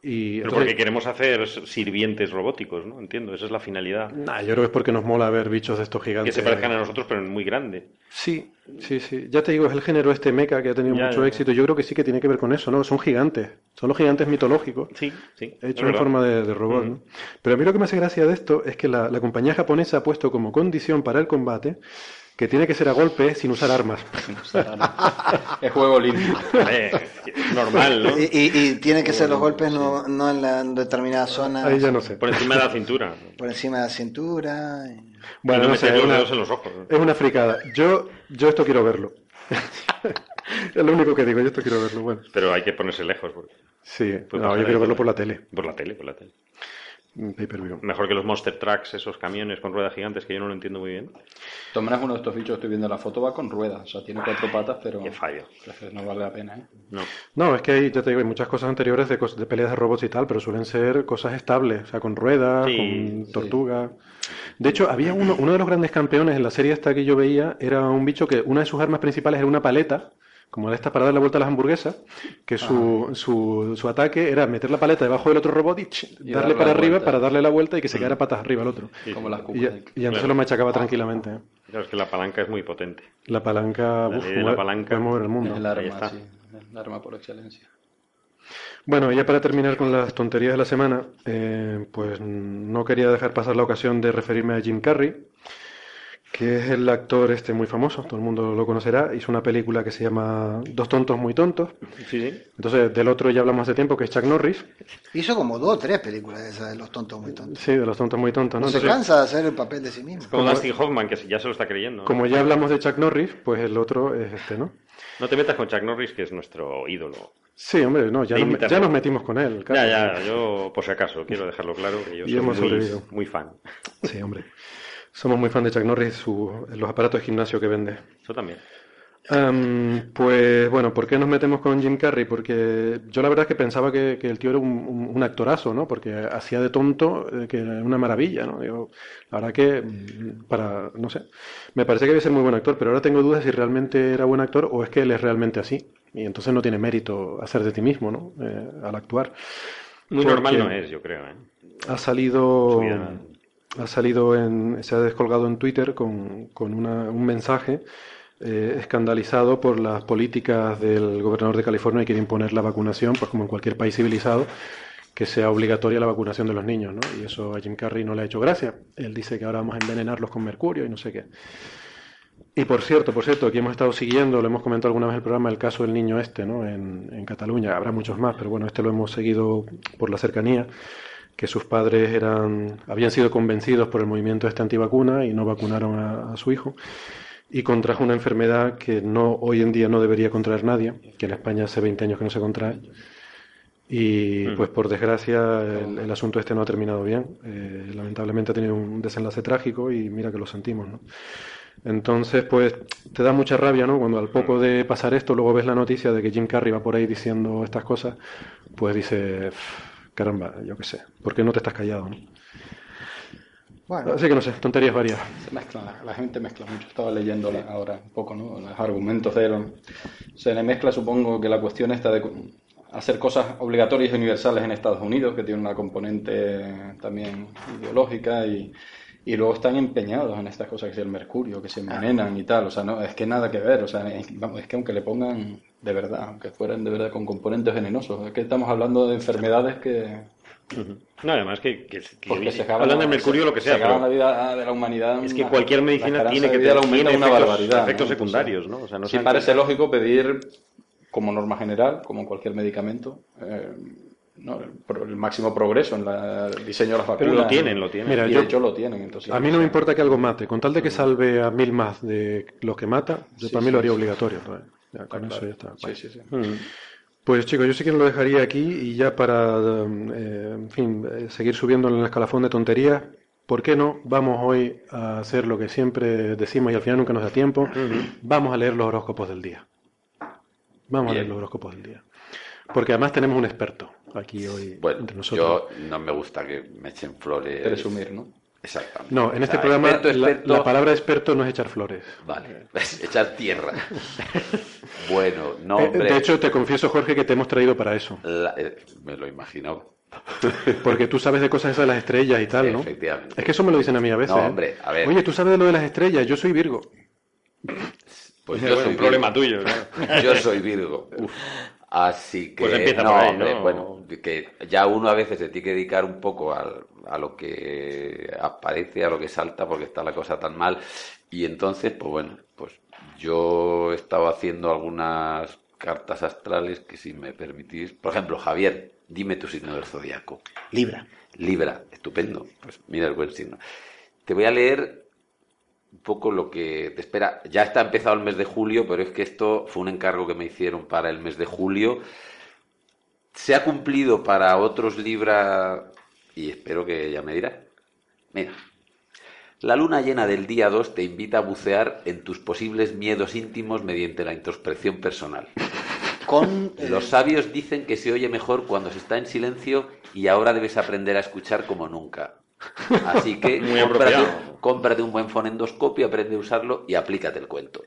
Y Pero entonces- porque queremos hacer sirvientes robóticos, ¿no? Entiendo, esa es la finalidad. Nah, yo creo que es porque nos mola ver bichos de estos Que gigantes. se parezcan a nosotros, pero muy grande. Sí, sí, sí. Ya te digo, es el género este mecha que ha tenido Ya, mucho ya, ya. éxito. Yo creo que sí que tiene que ver con eso, ¿no? Son gigantes. Son los gigantes mitológicos. Sí, sí. Hechos en forma de, de robot. Ujú. ¿no? Pero a mí lo que me hace gracia de esto es que la, la compañía japonesa ha puesto como condición para el combate que tiene que ser a golpe sin usar armas. es juego limpio. Normal, ¿no? Y, y- y tienen que ser los golpes no, no en la en determinada zona, Ahí ya no sé. Por encima de la cintura. por encima de la cintura. y- Bueno, no no sé, es una, en los ojos. es una fricada. Yo, yo esto quiero verlo. es lo único que digo, yo esto quiero verlo. Bueno, Pero hay que ponerse lejos. porque- sí, Puede no, yo quiero verlo por la tele, Por la tele, por la tele. Mejor que los Monster Trucks, esos camiones con ruedas gigantes que yo no lo entiendo muy bien. Tomas uno de estos bichos, estoy viendo la foto, va con ruedas. O sea, tiene cuatro patas, pero Qué fallo. no vale la pena, ¿eh? No. No, es que hay, ya te digo, hay muchas cosas anteriores de, cos- de peleas de robots y tal, pero suelen ser cosas estables, o sea, con ruedas, Sí, con sí. tortugas. De hecho, había uno, uno de los grandes campeones en la serie esta que yo veía, era un bicho que una de sus armas principales era una paleta, como de estas para dar la vuelta a las hamburguesas, que su, su, su ataque era meter la paleta debajo del otro robot y, ch, Y darle para arriba vuelta. para darle la vuelta y que se quedara patas arriba al otro. Como las Y, y entonces Claro. lo machacaba tranquilamente. ¿eh? Claro, es que la palanca es muy potente. La palanca, La uf, ley de la mueve- palanca. puede mover el mundo. El arma, está. sí. El arma por excelencia. Bueno, ya para terminar con las tonterías de la semana, eh, pues no quería dejar pasar la ocasión de referirme a Jim Carrey, que es el actor este muy famoso, todo el mundo lo conocerá, hizo una película que se llama Dos tontos muy tontos. Sí, sí. Entonces, del otro ya hablamos hace tiempo, que es Chuck Norris. Hizo como dos o tres películas de esas de los tontos muy tontos. Sí, de los tontos muy tontos, ¿no? No se Entonces, cansa de hacer el papel de sí mismo. Como Dustin Hoffman, que ya se lo está creyendo. ¿no? como ya hablamos de Chuck Norris, pues el otro es este, ¿no? No te metas con Chuck Norris, que es nuestro ídolo. Sí, hombre, no, ya, nos, ya nos metimos con él. Ya, claro. ya, yo por si acaso quiero dejarlo claro que yo Y soy hemos muy, muy fan. Sí, hombre. Somos muy fan de Chuck Norris, su- los aparatos de gimnasio que vende. Yo también. Am, pues bueno, ¿por qué nos metemos con Jim Carrey? Porque yo la verdad es que pensaba que, que el tío era un, un- un actorazo, ¿no? Porque hacía de tonto eh, que era una maravilla, ¿no? Digo, la verdad que mm, para, no sé, me parece que debe ser muy buen actor, pero ahora tengo dudas si realmente era buen actor o es que él es realmente así. Y entonces no tiene mérito hacer de ti mismo, ¿no? Eh, al actuar. Muy Porque normal no es, yo creo. ¿eh? Ha salido. Ha salido en, se ha descolgado en Twitter con, con una- un mensaje eh, escandalizado por las políticas del gobernador de California y quiere imponer la vacunación, pues como en cualquier país civilizado, que sea obligatoria la vacunación de los niños, ¿no? Y eso a Jim Carrey no le ha hecho gracia. Él dice que ahora vamos a envenenarlos con mercurio y no sé qué. Y por cierto, por cierto, aquí hemos estado siguiendo, lo hemos comentado alguna vez en el programa, el caso del niño este, ¿no? En, en Cataluña. Habrá muchos más, pero bueno, este lo hemos seguido por la cercanía, que sus padres eran, habían sido convencidos por el movimiento este antivacuna y no vacunaron a, a su hijo. Y contrajo una enfermedad que no hoy en día no debería contraer nadie, que en España hace 20 años que no se contrae. Y Mm. pues por desgracia el, el asunto este no ha terminado bien. Eh, lamentablemente ha tenido un desenlace trágico y mira que lo sentimos, ¿no? Entonces, pues te da mucha rabia, ¿no? Cuando al poco de pasar esto, luego ves la noticia de que Jim Carrey va por ahí diciendo estas cosas, pues dice, caramba, yo qué sé, ¿por qué no te estás callado, no? Bueno, Así que no sé, tonterías varias. Se mezcla, la, la gente mezcla mucho. Estaba leyendo ahora un poco, ¿no? Los argumentos de él. Se le mezcla, supongo, que la cuestión esta de hacer cosas obligatorias y universales en Estados Unidos, que tiene una componente también ideológica, y, y luego están empeñados en estas cosas, que es el mercurio, que se envenenan y tal. O sea, no, es que nada que ver. O sea, es, vamos, es que aunque le pongan de verdad, aunque fueran de verdad con componentes venenosos, es que estamos hablando de enfermedades que, No, además que, que, que se acaban hablan de la- mercurio se- lo que se sea, acaban pero la vida de la humanidad. es que una- cualquier medicina tiene que tener una efectos, barbaridad. efectos ¿no? secundarios, ¿no? O sea, no sí parece lógico pedir, como norma general, como cualquier medicamento, eh, ¿no? el, pro- el máximo progreso en la- el diseño de las vacunas. Pero lo tienen, lo tienen. Mira, y yo- de hecho lo tienen. Entonces, A mí no me importa que algo mate, con tal de que salve a mil más de los que mata, yo Sí, para mí sí, lo haría sí. obligatorio. entonces, ya, con Claro. eso ya está. Sí, sí, sí. Mm. Pues chicos, yo sí que lo dejaría aquí y ya para, eh, en fin, eh, seguir subiendo en el escalafón de tonterías, ¿por qué no? Vamos hoy a hacer lo que siempre decimos y al final nunca nos da tiempo. Vamos a leer los horóscopos del día. Vamos a leer los horóscopos del día. Porque además tenemos un experto aquí hoy Bueno, entre nosotros. yo no me gusta que me echen flores. Presumir, ¿no? Exactamente. No, en O este sea, programa experto, la- experto- La, palabra experto no es echar flores. Vale, echar tierra. bueno, Eh, nombre. de hecho, te confieso, Jorge, que te hemos traído para eso. la- eh, me lo imagino. Porque tú sabes de cosas esas de las estrellas y tal, ¿no? Efectivamente. Es que eso me lo dicen a mí a veces. No, ¿eh? hombre, a ver. Oye, tú sabes de lo de las estrellas, yo soy Virgo. Pues Bueno, yo soy un problema tuyo, claro. Yo soy Virgo. Uf. Así que, Pues empieza no, por ahí, hombre, ¿no? bueno, que ya uno a veces se tiene que dedicar un poco al- a lo que aparece, a lo que salta, porque está la cosa tan mal. Y entonces, pues bueno, pues yo he estado haciendo algunas cartas astrales que si me permitís, por ejemplo, Javier, dime tu signo del zodiaco. Libra. Libra, estupendo. Pues mira el buen signo. Te voy a leer poco lo que te espera. Ya está empezado el mes de julio, pero es que esto fue un encargo que me hicieron para el mes de julio. Se ha cumplido para otros Libra y espero que ya me dirá. Mira, la luna llena del día 2 te invita a bucear en tus posibles miedos íntimos mediante la introspección personal. Con. eh, Los sabios dicen que se oye mejor cuando se está en silencio y ahora debes aprender a escuchar como nunca. Así que Muy cómprate. Cómprate un buen fonendoscopio, aprende a usarlo y aplícate el cuento.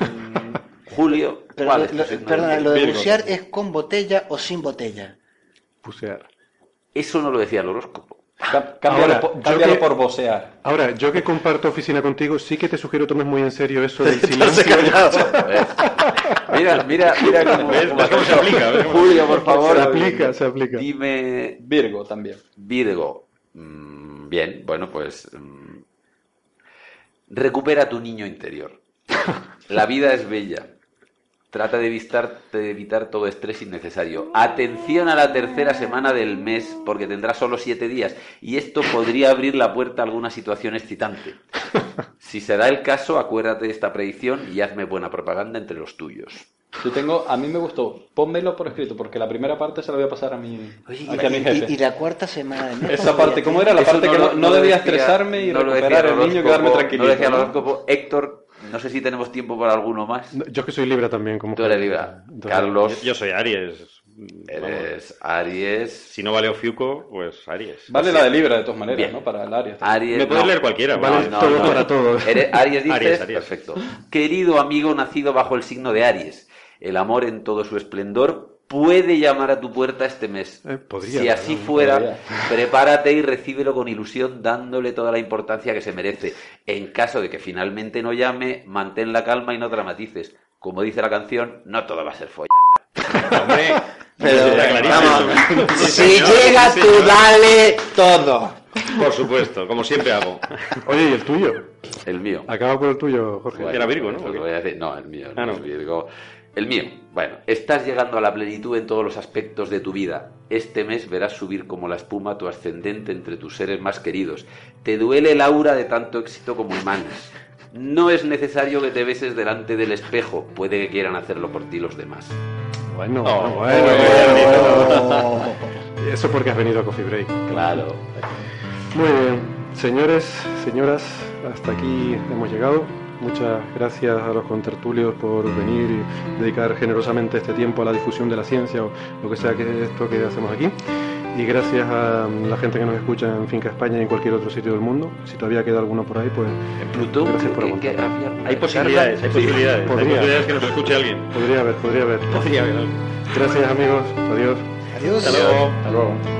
Mm, Julio, pero ¿cuál lo- es tu lo- signo perdona, lo de bucear es con botella o sin botella. Bucear. Eso no lo decía el horóscopo. Cá- Cámbialo, Ahora, por, cámbialo que- por vocear. Ahora, yo que comparto oficina contigo, sí que te sugiero tomes muy en serio eso del silencio. Mira, mira, mira cómo, ¿Ves? cómo ¿Ves cómo se aplica? ¿Ves cómo- Julio, por favor. Se aplica, se aplica. Dime, Virgo también. Virgo. Mm, bien, bueno, pues. mm, recupera tu niño interior. La vida es bella. Trata de evitar, de evitar todo estrés innecesario. Atención a la tercera semana del mes, porque tendrás solo siete días. Y esto podría abrir la puerta a alguna situación excitante. Si se da el caso, acuérdate de esta predicción y hazme buena propaganda entre los tuyos. Yo tengo, a mí me gustó, pónmelo por escrito, porque la primera parte se la voy a pasar a mi, Oye, a mi y, jefe. y- y la cuarta semana del mes. Esa ¿cómo parte? ¿cómo era? La parte que lo- no, debía decía- estresarme y no lo recuperar decía el niño y quedarme tranquilito. No lo decía el ¿no? horóscopo. Héctor, no sé si tenemos tiempo para alguno más. Yo que soy Libra también, como Tú eres Libra. Entonces, Carlos, Yo soy Aries. Vamos, eres Aries. Si no vale Ofiuco, pues Aries. Vale la de Libra de todas maneras, Bien. ¿no? Para el área. Aries. Me puedes no. leer cualquiera. Vale, todo para todo. Eres- Aries dices, Aries, Aries. perfecto. Querido amigo nacido bajo el signo de Aries, el amor en todo su esplendor puede llamar a tu puerta este mes. Eh, podría, si así ¿no? fuera, Podría. prepárate y recíbelo con ilusión, dándole toda la importancia que se merece. En caso de que finalmente no llame, mantén la calma y no dramatices. Como dice la canción, no todo va a ser follar. Hombre, Pero, está clarísimo. vamos, si señor, llega tú, dale todo. Por supuesto, como siempre hago. Oye, ¿y el tuyo? El mío. Acaba por el tuyo, Jorge. Bueno, Era Virgo, ¿no? pues lo voy a decir. No, el mío. Ah, no no. es Virgo. El mío. Bueno, estás llegando a la plenitud en todos los aspectos de tu vida. Este mes verás subir como la espuma tu ascendente entre tus seres más queridos. Te duele el aura de tanto éxito como imanes. No es necesario que te beses delante del espejo. Puede que quieran hacerlo por ti los demás. Bueno, Oh, bueno, bueno, bueno. Eso porque has venido a Coffee Break. Claro. Muy bien, señores, señoras, hasta aquí hemos llegado. Muchas gracias a los contertulios por venir y dedicar generosamente este tiempo a la difusión de la ciencia o lo que sea que es esto que hacemos aquí. Y gracias a la gente que nos escucha en Finca España y en cualquier otro sitio del mundo. Si todavía queda alguno por ahí, pues En Plutón, Gracias por ¿qué- qué- aguantar. Hay posibilidades, hay posibilidades. Hay podría. posibilidades que nos escuche alguien. podría haber, podría haber. Podría haber algo. Gracias amigos, adiós. Adiós. Hasta luego. Hasta luego.